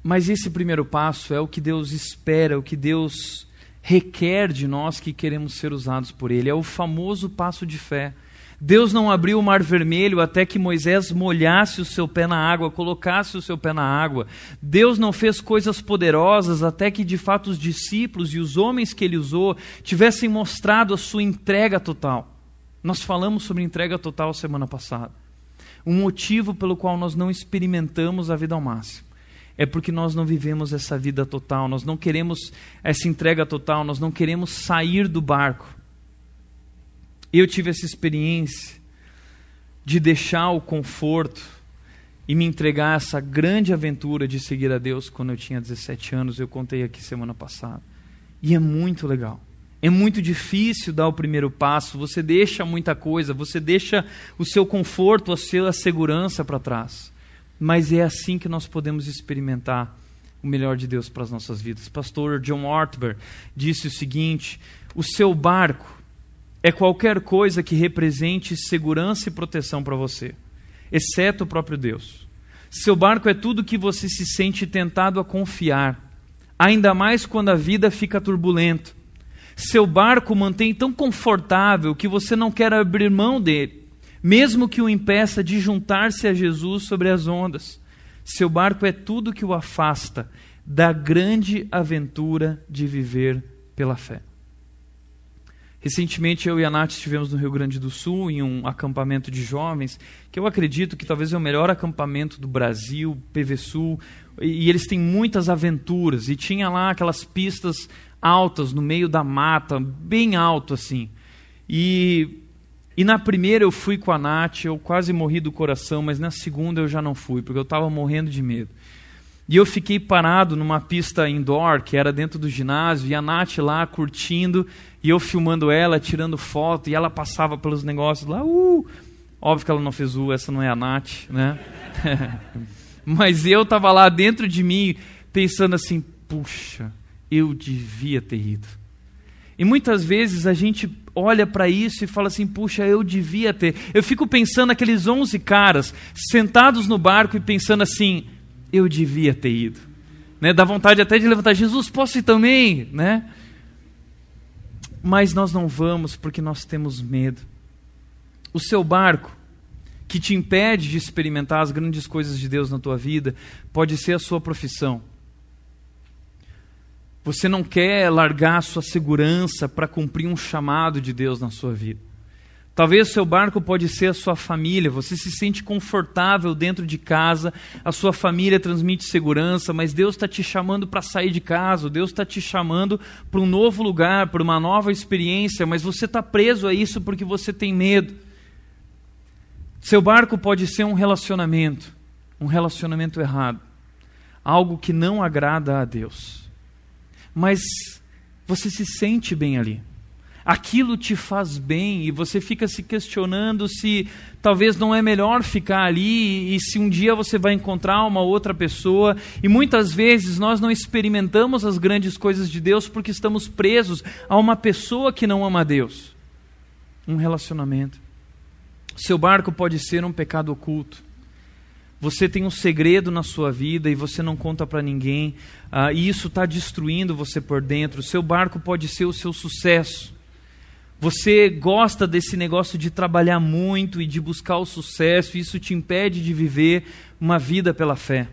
mas esse primeiro passo é o que Deus espera, o que Deus requer de nós que queremos ser usados por Ele. É o famoso passo de fé. Deus não abriu o mar vermelho até que Moisés molhasse o seu pé na água, colocasse o seu pé na água. Deus não fez coisas poderosas até que de fato os discípulos e os homens que ele usou tivessem mostrado a sua entrega total. Nós falamos sobre entrega total semana passada. Um motivo pelo qual nós não experimentamos a vida ao máximo é porque nós não vivemos essa vida total, nós não queremos essa entrega total, nós não queremos sair do barco. Eu tive essa experiência de deixar o conforto e me entregar a essa grande aventura de seguir a Deus quando eu tinha 17 anos, eu contei aqui semana passada. E é muito legal. É muito difícil dar o primeiro passo, você deixa muita coisa, você deixa o seu conforto, a sua segurança para trás mas é assim que nós podemos experimentar o melhor de Deus para as nossas vidas. Pastor John Ortberg disse o seguinte: o seu barco é qualquer coisa que represente segurança e proteção para você, exceto o próprio Deus. Seu barco é tudo que você se sente tentado a confiar, ainda mais quando a vida fica turbulenta. Seu barco mantém tão confortável que você não quer abrir mão dele mesmo que o impeça de juntar-se a Jesus sobre as ondas. Seu barco é tudo que o afasta da grande aventura de viver pela fé. Recentemente eu e a Nath estivemos no Rio Grande do Sul em um acampamento de jovens, que eu acredito que talvez é o melhor acampamento do Brasil, PV Sul, e eles têm muitas aventuras, e tinha lá aquelas pistas altas no meio da mata, bem alto assim. E e na primeira eu fui com a Nath, eu quase morri do coração, mas na segunda eu já não fui, porque eu estava morrendo de medo. E eu fiquei parado numa pista indoor, que era dentro do ginásio, e a Nath lá curtindo, e eu filmando ela, tirando foto, e ela passava pelos negócios lá, uh! Óbvio que ela não fez U, essa não é a Nath, né? (laughs) Mas eu estava lá dentro de mim pensando assim: puxa, eu devia ter ido. E muitas vezes a gente olha para isso e fala assim: puxa, eu devia ter. Eu fico pensando aqueles 11 caras sentados no barco e pensando assim: eu devia ter ido. Né? Dá vontade até de levantar: Jesus, posso ir também? Né? Mas nós não vamos porque nós temos medo. O seu barco, que te impede de experimentar as grandes coisas de Deus na tua vida, pode ser a sua profissão. Você não quer largar a sua segurança para cumprir um chamado de Deus na sua vida. Talvez seu barco pode ser a sua família, você se sente confortável dentro de casa, a sua família transmite segurança, mas Deus está te chamando para sair de casa, Deus está te chamando para um novo lugar, para uma nova experiência, mas você está preso a isso porque você tem medo. Seu barco pode ser um relacionamento, um relacionamento errado, algo que não agrada a Deus. Mas você se sente bem ali. Aquilo te faz bem e você fica se questionando se talvez não é melhor ficar ali e se um dia você vai encontrar uma outra pessoa. E muitas vezes nós não experimentamos as grandes coisas de Deus porque estamos presos a uma pessoa que não ama Deus. Um relacionamento. Seu barco pode ser um pecado oculto. Você tem um segredo na sua vida e você não conta para ninguém, uh, e isso está destruindo você por dentro. Seu barco pode ser o seu sucesso. Você gosta desse negócio de trabalhar muito e de buscar o sucesso, e isso te impede de viver uma vida pela fé.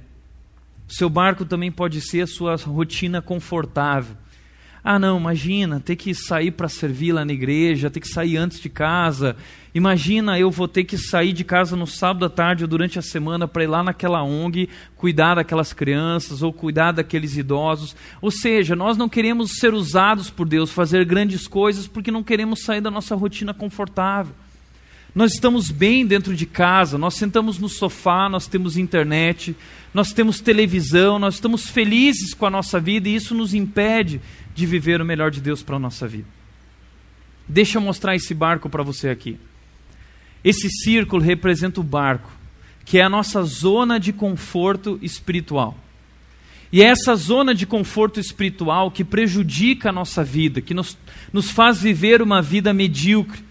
Seu barco também pode ser a sua rotina confortável. Ah, não, imagina, ter que sair para servir lá na igreja, ter que sair antes de casa. Imagina eu vou ter que sair de casa no sábado à tarde ou durante a semana para ir lá naquela ONG cuidar daquelas crianças ou cuidar daqueles idosos. Ou seja, nós não queremos ser usados por Deus, fazer grandes coisas, porque não queremos sair da nossa rotina confortável. Nós estamos bem dentro de casa, nós sentamos no sofá, nós temos internet, nós temos televisão, nós estamos felizes com a nossa vida e isso nos impede de viver o melhor de Deus para a nossa vida. Deixa eu mostrar esse barco para você aqui. Esse círculo representa o barco, que é a nossa zona de conforto espiritual. E é essa zona de conforto espiritual que prejudica a nossa vida, que nos, nos faz viver uma vida medíocre.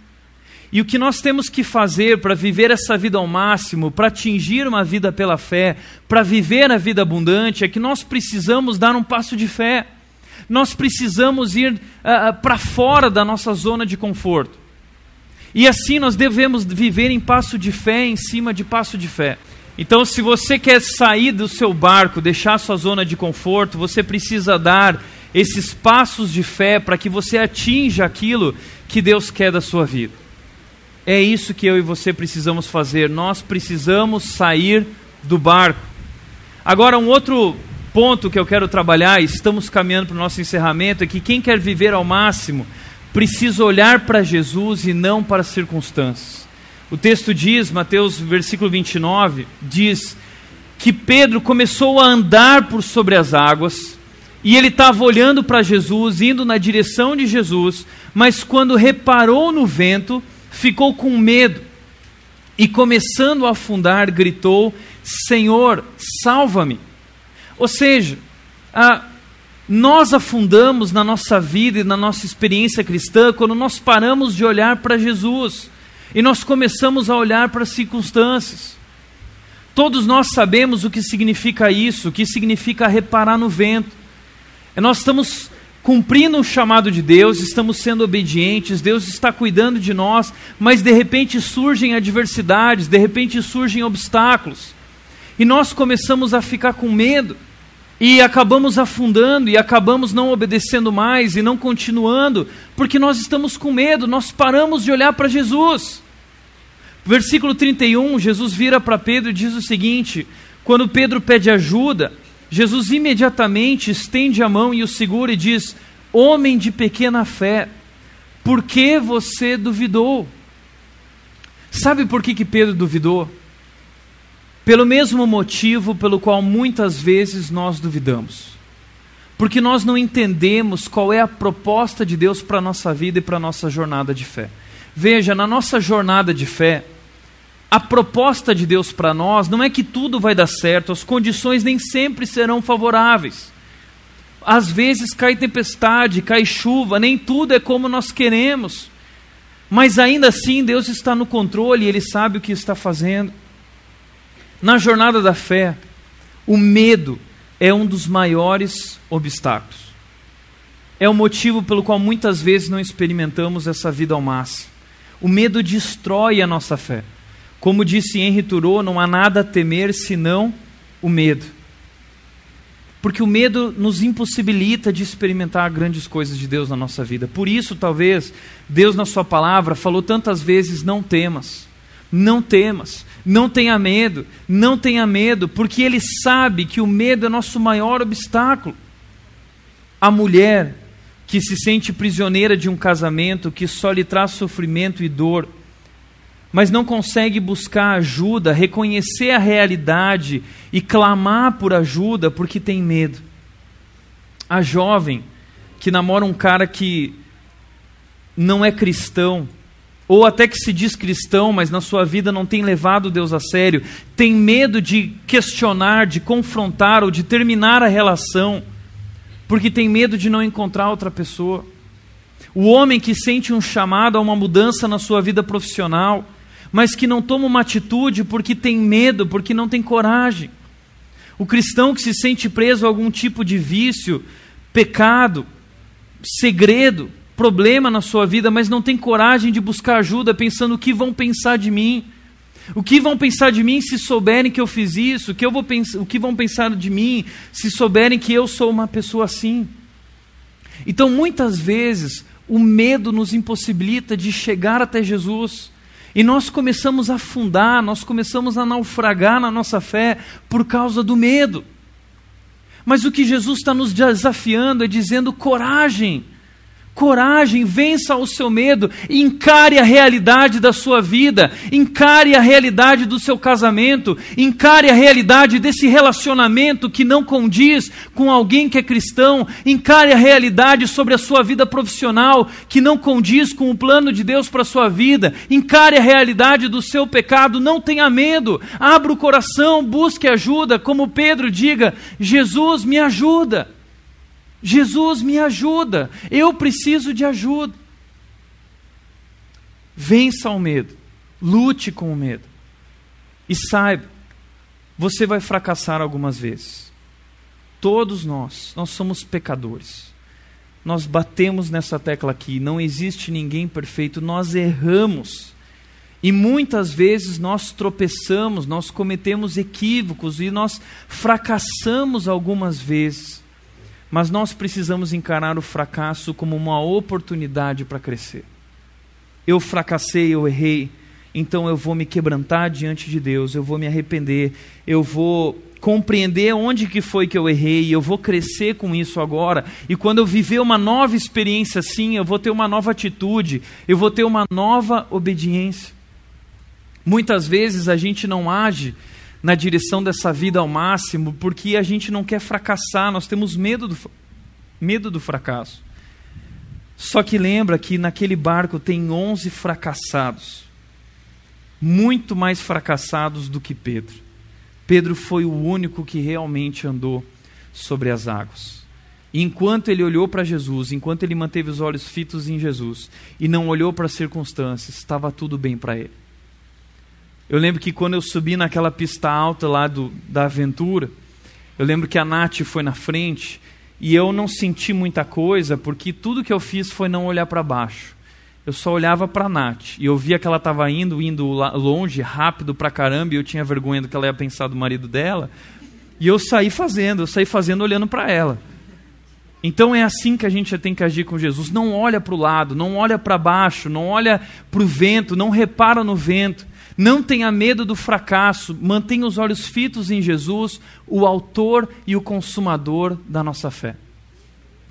E o que nós temos que fazer para viver essa vida ao máximo, para atingir uma vida pela fé, para viver a vida abundante, é que nós precisamos dar um passo de fé nós precisamos ir uh, para fora da nossa zona de conforto. E assim nós devemos viver em passo de fé em cima de passo de fé. Então, se você quer sair do seu barco, deixar sua zona de conforto, você precisa dar esses passos de fé para que você atinja aquilo que Deus quer da sua vida. É isso que eu e você precisamos fazer. Nós precisamos sair do barco. Agora, um outro ponto que eu quero trabalhar, estamos caminhando para o nosso encerramento, é que quem quer viver ao máximo precisa olhar para Jesus e não para as circunstâncias. O texto diz, Mateus versículo 29, diz que Pedro começou a andar por sobre as águas e ele estava olhando para Jesus, indo na direção de Jesus, mas quando reparou no vento, ficou com medo e começando a afundar, gritou: Senhor, salva-me. Ou seja, a, nós afundamos na nossa vida e na nossa experiência cristã quando nós paramos de olhar para Jesus e nós começamos a olhar para as circunstâncias. Todos nós sabemos o que significa isso, o que significa reparar no vento. Nós estamos cumprindo o chamado de Deus, estamos sendo obedientes, Deus está cuidando de nós, mas de repente surgem adversidades, de repente surgem obstáculos. E nós começamos a ficar com medo. E acabamos afundando e acabamos não obedecendo mais e não continuando, porque nós estamos com medo, nós paramos de olhar para Jesus. Versículo 31, Jesus vira para Pedro e diz o seguinte: quando Pedro pede ajuda, Jesus imediatamente estende a mão e o segura e diz: Homem de pequena fé, por que você duvidou? Sabe por que, que Pedro duvidou? Pelo mesmo motivo pelo qual muitas vezes nós duvidamos. Porque nós não entendemos qual é a proposta de Deus para a nossa vida e para a nossa jornada de fé. Veja, na nossa jornada de fé, a proposta de Deus para nós não é que tudo vai dar certo, as condições nem sempre serão favoráveis. Às vezes cai tempestade, cai chuva, nem tudo é como nós queremos. Mas ainda assim, Deus está no controle Ele sabe o que está fazendo. Na jornada da fé, o medo é um dos maiores obstáculos. É o motivo pelo qual muitas vezes não experimentamos essa vida ao máximo. O medo destrói a nossa fé. Como disse Henri Thoreau, não há nada a temer senão o medo. Porque o medo nos impossibilita de experimentar grandes coisas de Deus na nossa vida. Por isso, talvez, Deus, na Sua palavra, falou tantas vezes: não temas, não temas, não tenha medo, não tenha medo, porque Ele sabe que o medo é nosso maior obstáculo. A mulher que se sente prisioneira de um casamento que só lhe traz sofrimento e dor, mas não consegue buscar ajuda, reconhecer a realidade e clamar por ajuda porque tem medo. A jovem que namora um cara que não é cristão, ou até que se diz cristão, mas na sua vida não tem levado Deus a sério, tem medo de questionar, de confrontar ou de terminar a relação porque tem medo de não encontrar outra pessoa. O homem que sente um chamado a uma mudança na sua vida profissional, mas que não toma uma atitude porque tem medo, porque não tem coragem. O cristão que se sente preso a algum tipo de vício, pecado, segredo, problema na sua vida, mas não tem coragem de buscar ajuda, pensando o que vão pensar de mim. O que vão pensar de mim se souberem que eu fiz isso? O que, eu vou pensar, o que vão pensar de mim se souberem que eu sou uma pessoa assim? Então, muitas vezes, o medo nos impossibilita de chegar até Jesus. E nós começamos a afundar, nós começamos a naufragar na nossa fé por causa do medo. Mas o que Jesus está nos desafiando é dizendo coragem coragem, vença o seu medo, encare a realidade da sua vida, encare a realidade do seu casamento, encare a realidade desse relacionamento que não condiz com alguém que é cristão, encare a realidade sobre a sua vida profissional que não condiz com o plano de Deus para a sua vida, encare a realidade do seu pecado, não tenha medo, abra o coração, busque ajuda, como Pedro diga: Jesus me ajuda. Jesus me ajuda, eu preciso de ajuda. Vença o medo, lute com o medo. E saiba, você vai fracassar algumas vezes. Todos nós, nós somos pecadores. Nós batemos nessa tecla aqui, não existe ninguém perfeito, nós erramos. E muitas vezes nós tropeçamos, nós cometemos equívocos e nós fracassamos algumas vezes. Mas nós precisamos encarar o fracasso como uma oportunidade para crescer. Eu fracassei, eu errei, então eu vou me quebrantar diante de Deus, eu vou me arrepender, eu vou compreender onde que foi que eu errei, eu vou crescer com isso agora. E quando eu viver uma nova experiência assim, eu vou ter uma nova atitude, eu vou ter uma nova obediência. Muitas vezes a gente não age na direção dessa vida ao máximo, porque a gente não quer fracassar, nós temos medo do, medo do fracasso. Só que lembra que naquele barco tem 11 fracassados, muito mais fracassados do que Pedro. Pedro foi o único que realmente andou sobre as águas. E enquanto ele olhou para Jesus, enquanto ele manteve os olhos fitos em Jesus e não olhou para as circunstâncias, estava tudo bem para ele. Eu lembro que quando eu subi naquela pista alta lá do, da aventura, eu lembro que a Nath foi na frente e eu não senti muita coisa porque tudo que eu fiz foi não olhar para baixo. Eu só olhava para a Nath e eu via que ela estava indo, indo longe, rápido pra caramba e eu tinha vergonha do que ela ia pensar do marido dela. E eu saí fazendo, eu saí fazendo olhando para ela. Então é assim que a gente tem que agir com Jesus. Não olha para o lado, não olha para baixo, não olha para o vento, não repara no vento. Não tenha medo do fracasso, mantenha os olhos fitos em Jesus, o autor e o consumador da nossa fé.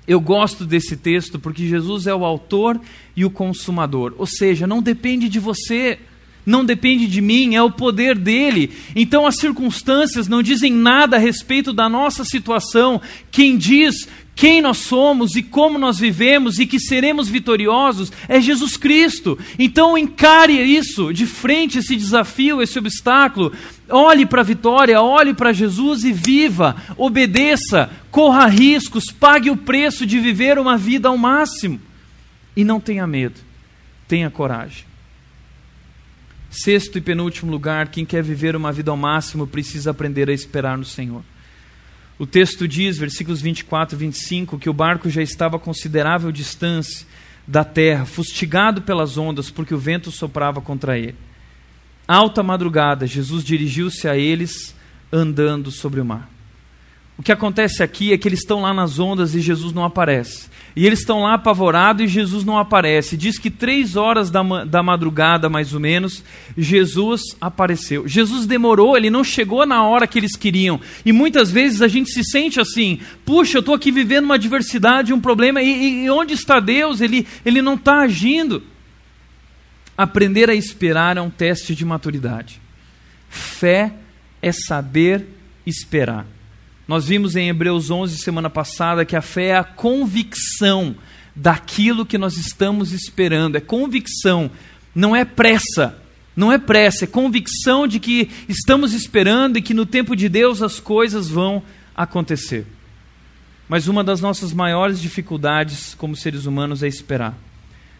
Eu gosto desse texto porque Jesus é o autor e o consumador, ou seja, não depende de você, não depende de mim, é o poder dele. Então as circunstâncias não dizem nada a respeito da nossa situação. Quem diz quem nós somos e como nós vivemos e que seremos vitoriosos é Jesus Cristo. Então encare isso de frente, esse desafio, esse obstáculo. Olhe para a vitória, olhe para Jesus e viva, obedeça, corra riscos, pague o preço de viver uma vida ao máximo. E não tenha medo, tenha coragem. Sexto e penúltimo lugar, quem quer viver uma vida ao máximo precisa aprender a esperar no Senhor. O texto diz, versículos 24 e 25, que o barco já estava a considerável distância da terra, fustigado pelas ondas, porque o vento soprava contra ele. Alta madrugada, Jesus dirigiu-se a eles andando sobre o mar. O que acontece aqui é que eles estão lá nas ondas e Jesus não aparece. E eles estão lá apavorados e Jesus não aparece. Diz que três horas da, da madrugada, mais ou menos, Jesus apareceu. Jesus demorou, ele não chegou na hora que eles queriam. E muitas vezes a gente se sente assim: puxa, eu estou aqui vivendo uma adversidade, um problema, e, e onde está Deus? Ele, ele não está agindo. Aprender a esperar é um teste de maturidade. Fé é saber esperar. Nós vimos em Hebreus 11 semana passada que a fé é a convicção daquilo que nós estamos esperando, é convicção, não é pressa. Não é pressa, é convicção de que estamos esperando e que no tempo de Deus as coisas vão acontecer. Mas uma das nossas maiores dificuldades como seres humanos é esperar.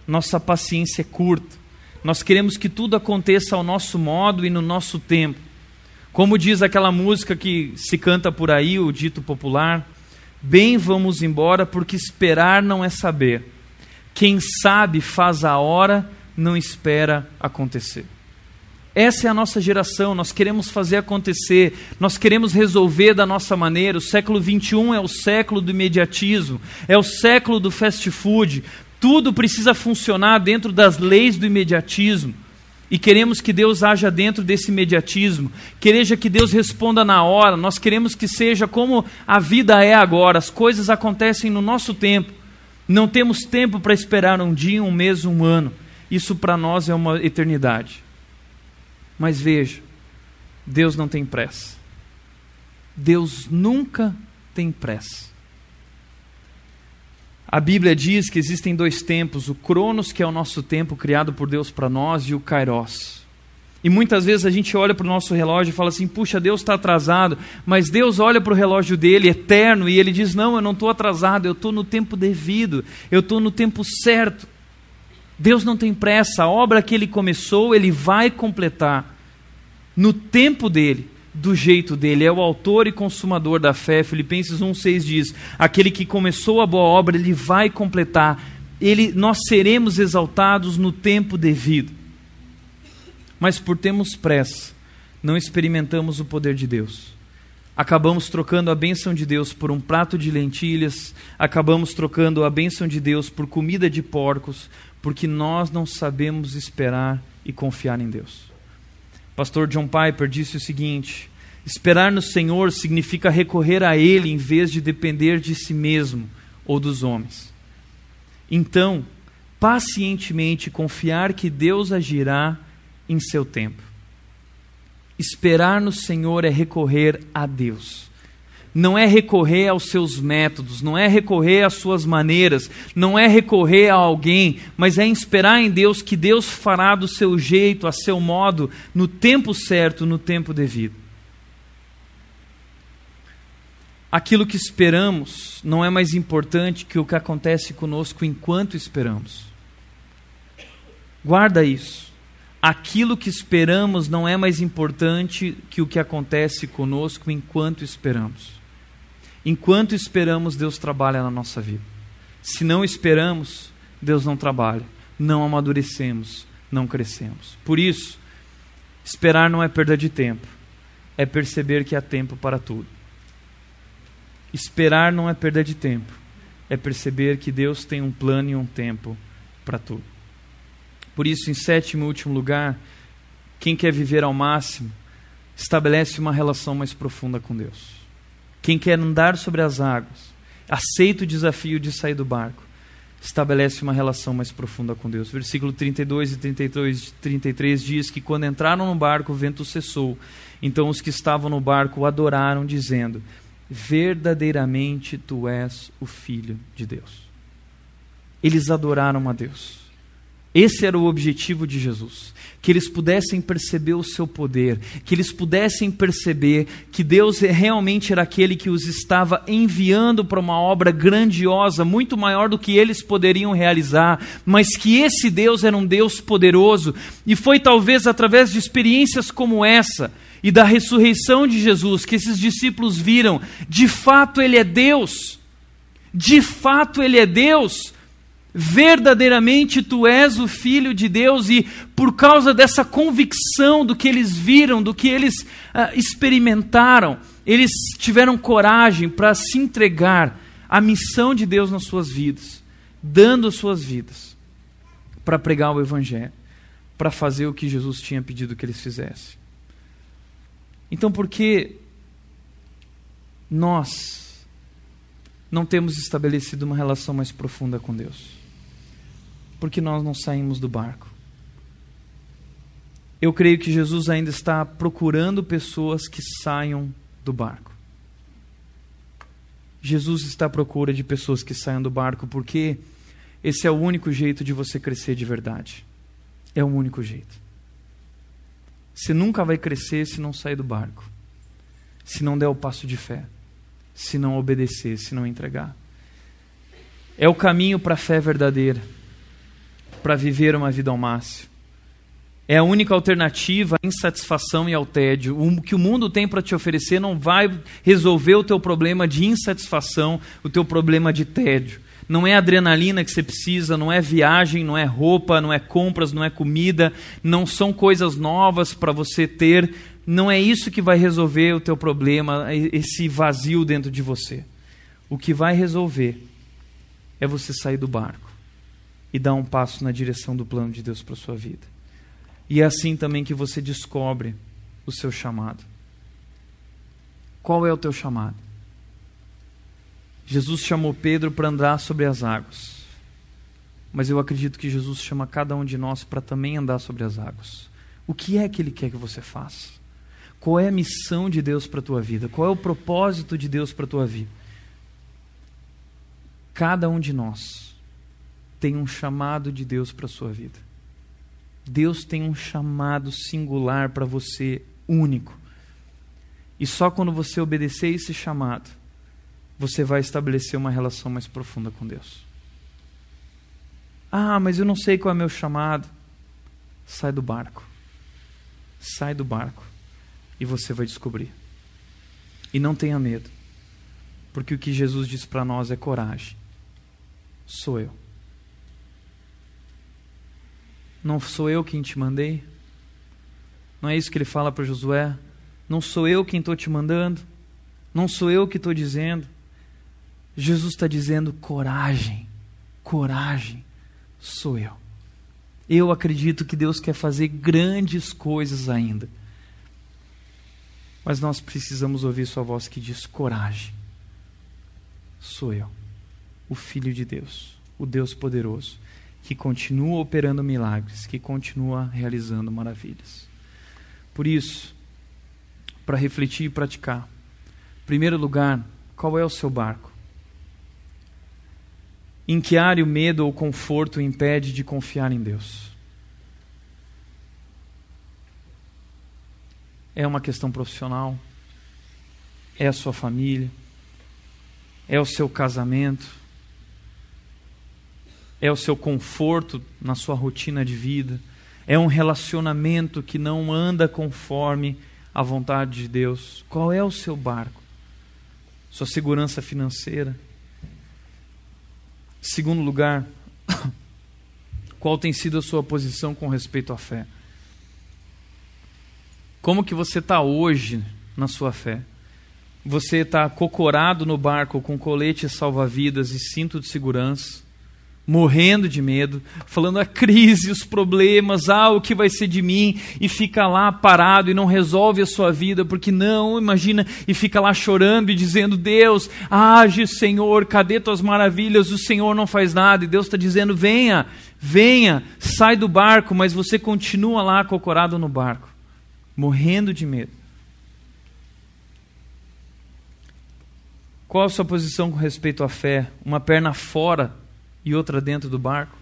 Nossa paciência é curta. Nós queremos que tudo aconteça ao nosso modo e no nosso tempo. Como diz aquela música que se canta por aí, o dito popular, bem vamos embora porque esperar não é saber. Quem sabe faz a hora, não espera acontecer. Essa é a nossa geração, nós queremos fazer acontecer, nós queremos resolver da nossa maneira. O século 21 é o século do imediatismo, é o século do fast food. Tudo precisa funcionar dentro das leis do imediatismo e queremos que Deus haja dentro desse imediatismo, quereja que Deus responda na hora, nós queremos que seja como a vida é agora, as coisas acontecem no nosso tempo, não temos tempo para esperar um dia, um mês, um ano, isso para nós é uma eternidade. Mas veja, Deus não tem pressa, Deus nunca tem pressa. A Bíblia diz que existem dois tempos: o Cronos, que é o nosso tempo criado por Deus para nós, e o Kairos. E muitas vezes a gente olha para o nosso relógio e fala assim: puxa, Deus está atrasado. Mas Deus olha para o relógio dele, eterno, e ele diz: não, eu não estou atrasado, eu estou no tempo devido, eu estou no tempo certo. Deus não tem pressa, a obra que ele começou, ele vai completar no tempo dele do jeito dele, é o autor e consumador da fé. Filipenses 1,6 diz: aquele que começou a boa obra, ele vai completar. Ele, nós seremos exaltados no tempo devido. Mas por termos pressa, não experimentamos o poder de Deus. Acabamos trocando a bênção de Deus por um prato de lentilhas, acabamos trocando a bênção de Deus por comida de porcos, porque nós não sabemos esperar e confiar em Deus. Pastor John Piper disse o seguinte: esperar no Senhor significa recorrer a Ele em vez de depender de si mesmo ou dos homens. Então, pacientemente confiar que Deus agirá em seu tempo. Esperar no Senhor é recorrer a Deus não é recorrer aos seus métodos, não é recorrer às suas maneiras, não é recorrer a alguém, mas é esperar em Deus que Deus fará do seu jeito, a seu modo, no tempo certo, no tempo devido. Aquilo que esperamos não é mais importante que o que acontece conosco enquanto esperamos. Guarda isso. Aquilo que esperamos não é mais importante que o que acontece conosco enquanto esperamos. Enquanto esperamos, Deus trabalha na nossa vida. Se não esperamos, Deus não trabalha. Não amadurecemos, não crescemos. Por isso, esperar não é perda de tempo, é perceber que há tempo para tudo. Esperar não é perda de tempo, é perceber que Deus tem um plano e um tempo para tudo. Por isso, em sétimo e último lugar, quem quer viver ao máximo, estabelece uma relação mais profunda com Deus. Quem quer andar sobre as águas, aceita o desafio de sair do barco, estabelece uma relação mais profunda com Deus. Versículo 32 e 32, 33 diz que quando entraram no barco, o vento cessou. Então os que estavam no barco o adoraram, dizendo: verdadeiramente tu és o Filho de Deus. Eles adoraram a Deus. Esse era o objetivo de Jesus. Que eles pudessem perceber o seu poder, que eles pudessem perceber que Deus realmente era aquele que os estava enviando para uma obra grandiosa, muito maior do que eles poderiam realizar, mas que esse Deus era um Deus poderoso. E foi talvez através de experiências como essa e da ressurreição de Jesus que esses discípulos viram: de fato Ele é Deus. De fato Ele é Deus verdadeiramente tu és o Filho de Deus, e por causa dessa convicção do que eles viram, do que eles uh, experimentaram, eles tiveram coragem para se entregar à missão de Deus nas suas vidas, dando as suas vidas para pregar o Evangelho, para fazer o que Jesus tinha pedido que eles fizessem. Então, por que nós não temos estabelecido uma relação mais profunda com Deus? Porque nós não saímos do barco. Eu creio que Jesus ainda está procurando pessoas que saiam do barco. Jesus está à procura de pessoas que saiam do barco, porque esse é o único jeito de você crescer de verdade. É o único jeito. Você nunca vai crescer se não sair do barco, se não der o passo de fé, se não obedecer, se não entregar. É o caminho para a fé verdadeira para viver uma vida ao máximo. É a única alternativa à insatisfação e ao tédio. O que o mundo tem para te oferecer não vai resolver o teu problema de insatisfação, o teu problema de tédio. Não é adrenalina que você precisa, não é viagem, não é roupa, não é compras, não é comida, não são coisas novas para você ter. Não é isso que vai resolver o teu problema, esse vazio dentro de você. O que vai resolver é você sair do barco e dar um passo na direção do plano de Deus para a sua vida. E é assim também que você descobre o seu chamado. Qual é o teu chamado? Jesus chamou Pedro para andar sobre as águas. Mas eu acredito que Jesus chama cada um de nós para também andar sobre as águas. O que é que ele quer que você faça? Qual é a missão de Deus para a tua vida? Qual é o propósito de Deus para a tua vida? Cada um de nós tem um chamado de Deus para a sua vida. Deus tem um chamado singular para você, único. E só quando você obedecer esse chamado, você vai estabelecer uma relação mais profunda com Deus. Ah, mas eu não sei qual é meu chamado. Sai do barco. Sai do barco. E você vai descobrir. E não tenha medo. Porque o que Jesus diz para nós é coragem. Sou eu. Não sou eu quem te mandei? Não é isso que ele fala para Josué? Não sou eu quem estou te mandando? Não sou eu que estou dizendo? Jesus está dizendo: coragem, coragem, sou eu. Eu acredito que Deus quer fazer grandes coisas ainda. Mas nós precisamos ouvir Sua voz que diz: coragem, sou eu, o Filho de Deus, o Deus poderoso que continua operando milagres, que continua realizando maravilhas. Por isso, para refletir e praticar, em primeiro lugar, qual é o seu barco? Em que área o medo ou o conforto impede de confiar em Deus? É uma questão profissional? É a sua família? É o seu casamento? É o seu conforto na sua rotina de vida, é um relacionamento que não anda conforme a vontade de Deus. Qual é o seu barco? Sua segurança financeira? Segundo lugar, (coughs) qual tem sido a sua posição com respeito à fé? Como que você está hoje na sua fé? Você está cocorado no barco com colete salva-vidas e cinto de segurança? Morrendo de medo, falando a crise, os problemas, ah, o que vai ser de mim, e fica lá parado e não resolve a sua vida, porque não, imagina, e fica lá chorando e dizendo: Deus, age, Senhor, cadê tuas maravilhas? O Senhor não faz nada, e Deus está dizendo: venha, venha, sai do barco, mas você continua lá acocorado no barco, morrendo de medo. Qual a sua posição com respeito à fé? Uma perna fora e outra dentro do barco?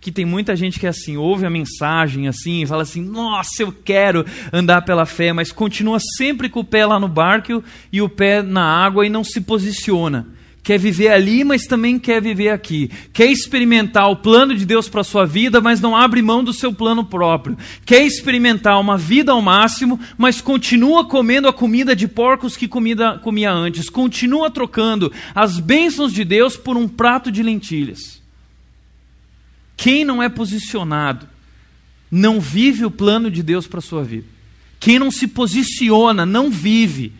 Que tem muita gente que é assim, ouve a mensagem assim, e fala assim: "Nossa, eu quero andar pela fé", mas continua sempre com o pé lá no barco e o pé na água e não se posiciona quer viver ali, mas também quer viver aqui. Quer experimentar o plano de Deus para a sua vida, mas não abre mão do seu plano próprio. Quer experimentar uma vida ao máximo, mas continua comendo a comida de porcos que comida, comia antes. Continua trocando as bênçãos de Deus por um prato de lentilhas. Quem não é posicionado não vive o plano de Deus para a sua vida. Quem não se posiciona não vive.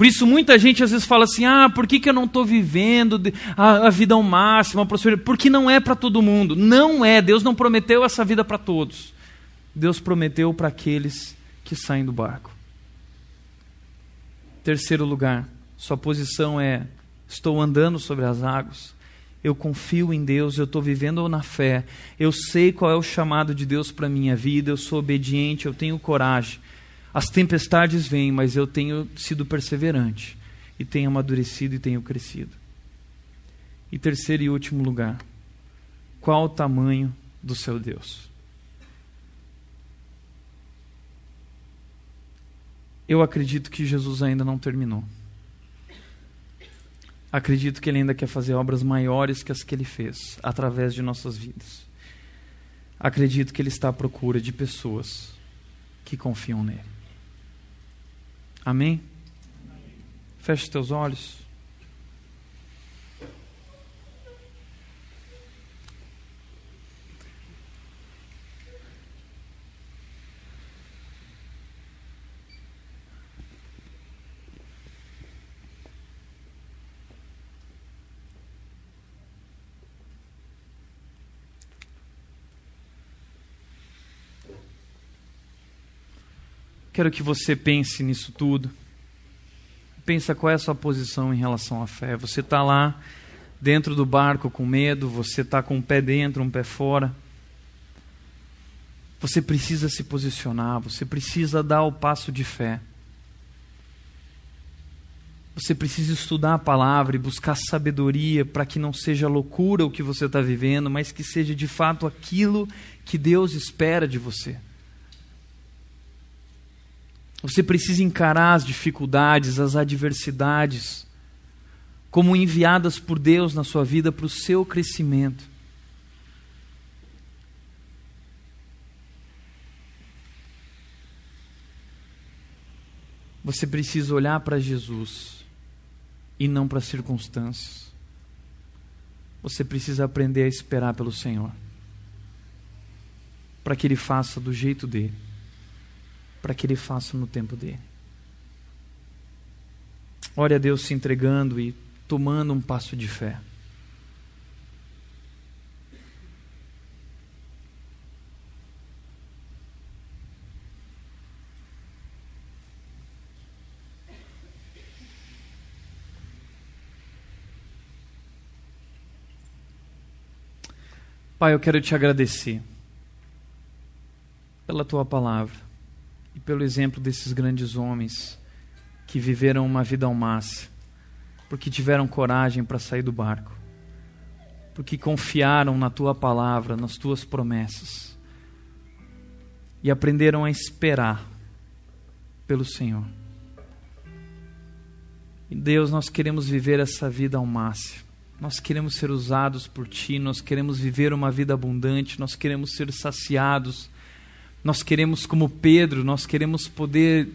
Por isso, muita gente às vezes fala assim: ah, por que, que eu não estou vivendo a, a, vida ao máximo, a prosperidade? Porque não é para todo mundo. Não é. Deus não prometeu essa vida para todos. Deus prometeu para aqueles que saem do barco. Terceiro lugar, sua posição é: estou andando sobre as águas. Eu confio em Deus, eu estou vivendo na fé, eu sei qual é o chamado de Deus para a minha vida, eu sou obediente, eu tenho coragem. As tempestades vêm, mas eu tenho sido perseverante e tenho amadurecido e tenho crescido. E terceiro e último lugar, qual o tamanho do seu Deus? Eu acredito que Jesus ainda não terminou. Acredito que Ele ainda quer fazer obras maiores que as que Ele fez através de nossas vidas. Acredito que Ele está à procura de pessoas que confiam nele. Amém? Feche os teus olhos. Quero que você pense nisso tudo. Pensa qual é a sua posição em relação à fé. Você está lá dentro do barco com medo, você está com um pé dentro, um pé fora. Você precisa se posicionar, você precisa dar o passo de fé. Você precisa estudar a palavra e buscar sabedoria para que não seja loucura o que você está vivendo, mas que seja de fato aquilo que Deus espera de você. Você precisa encarar as dificuldades, as adversidades, como enviadas por Deus na sua vida para o seu crescimento. Você precisa olhar para Jesus e não para as circunstâncias. Você precisa aprender a esperar pelo Senhor, para que Ele faça do jeito dele para que Ele faça no tempo dele. Ore a Deus se entregando e tomando um passo de fé. Pai, eu quero te agradecer pela tua palavra e pelo exemplo desses grandes homens que viveram uma vida ao máximo, porque tiveram coragem para sair do barco, porque confiaram na tua palavra, nas tuas promessas e aprenderam a esperar pelo Senhor. E Deus, nós queremos viver essa vida ao máximo. Nós queremos ser usados por Ti, nós queremos viver uma vida abundante, nós queremos ser saciados nós queremos, como Pedro, nós queremos poder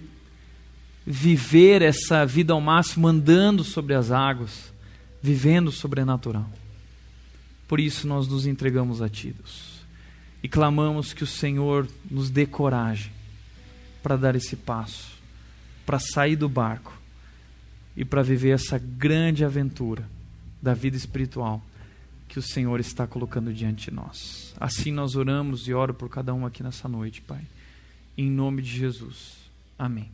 viver essa vida ao máximo andando sobre as águas, vivendo o sobrenatural. Por isso nós nos entregamos a Ti, Deus, e clamamos que o Senhor nos dê coragem para dar esse passo, para sair do barco e para viver essa grande aventura da vida espiritual que o Senhor está colocando diante de nós. Assim nós oramos e oro por cada um aqui nessa noite, Pai. Em nome de Jesus. Amém.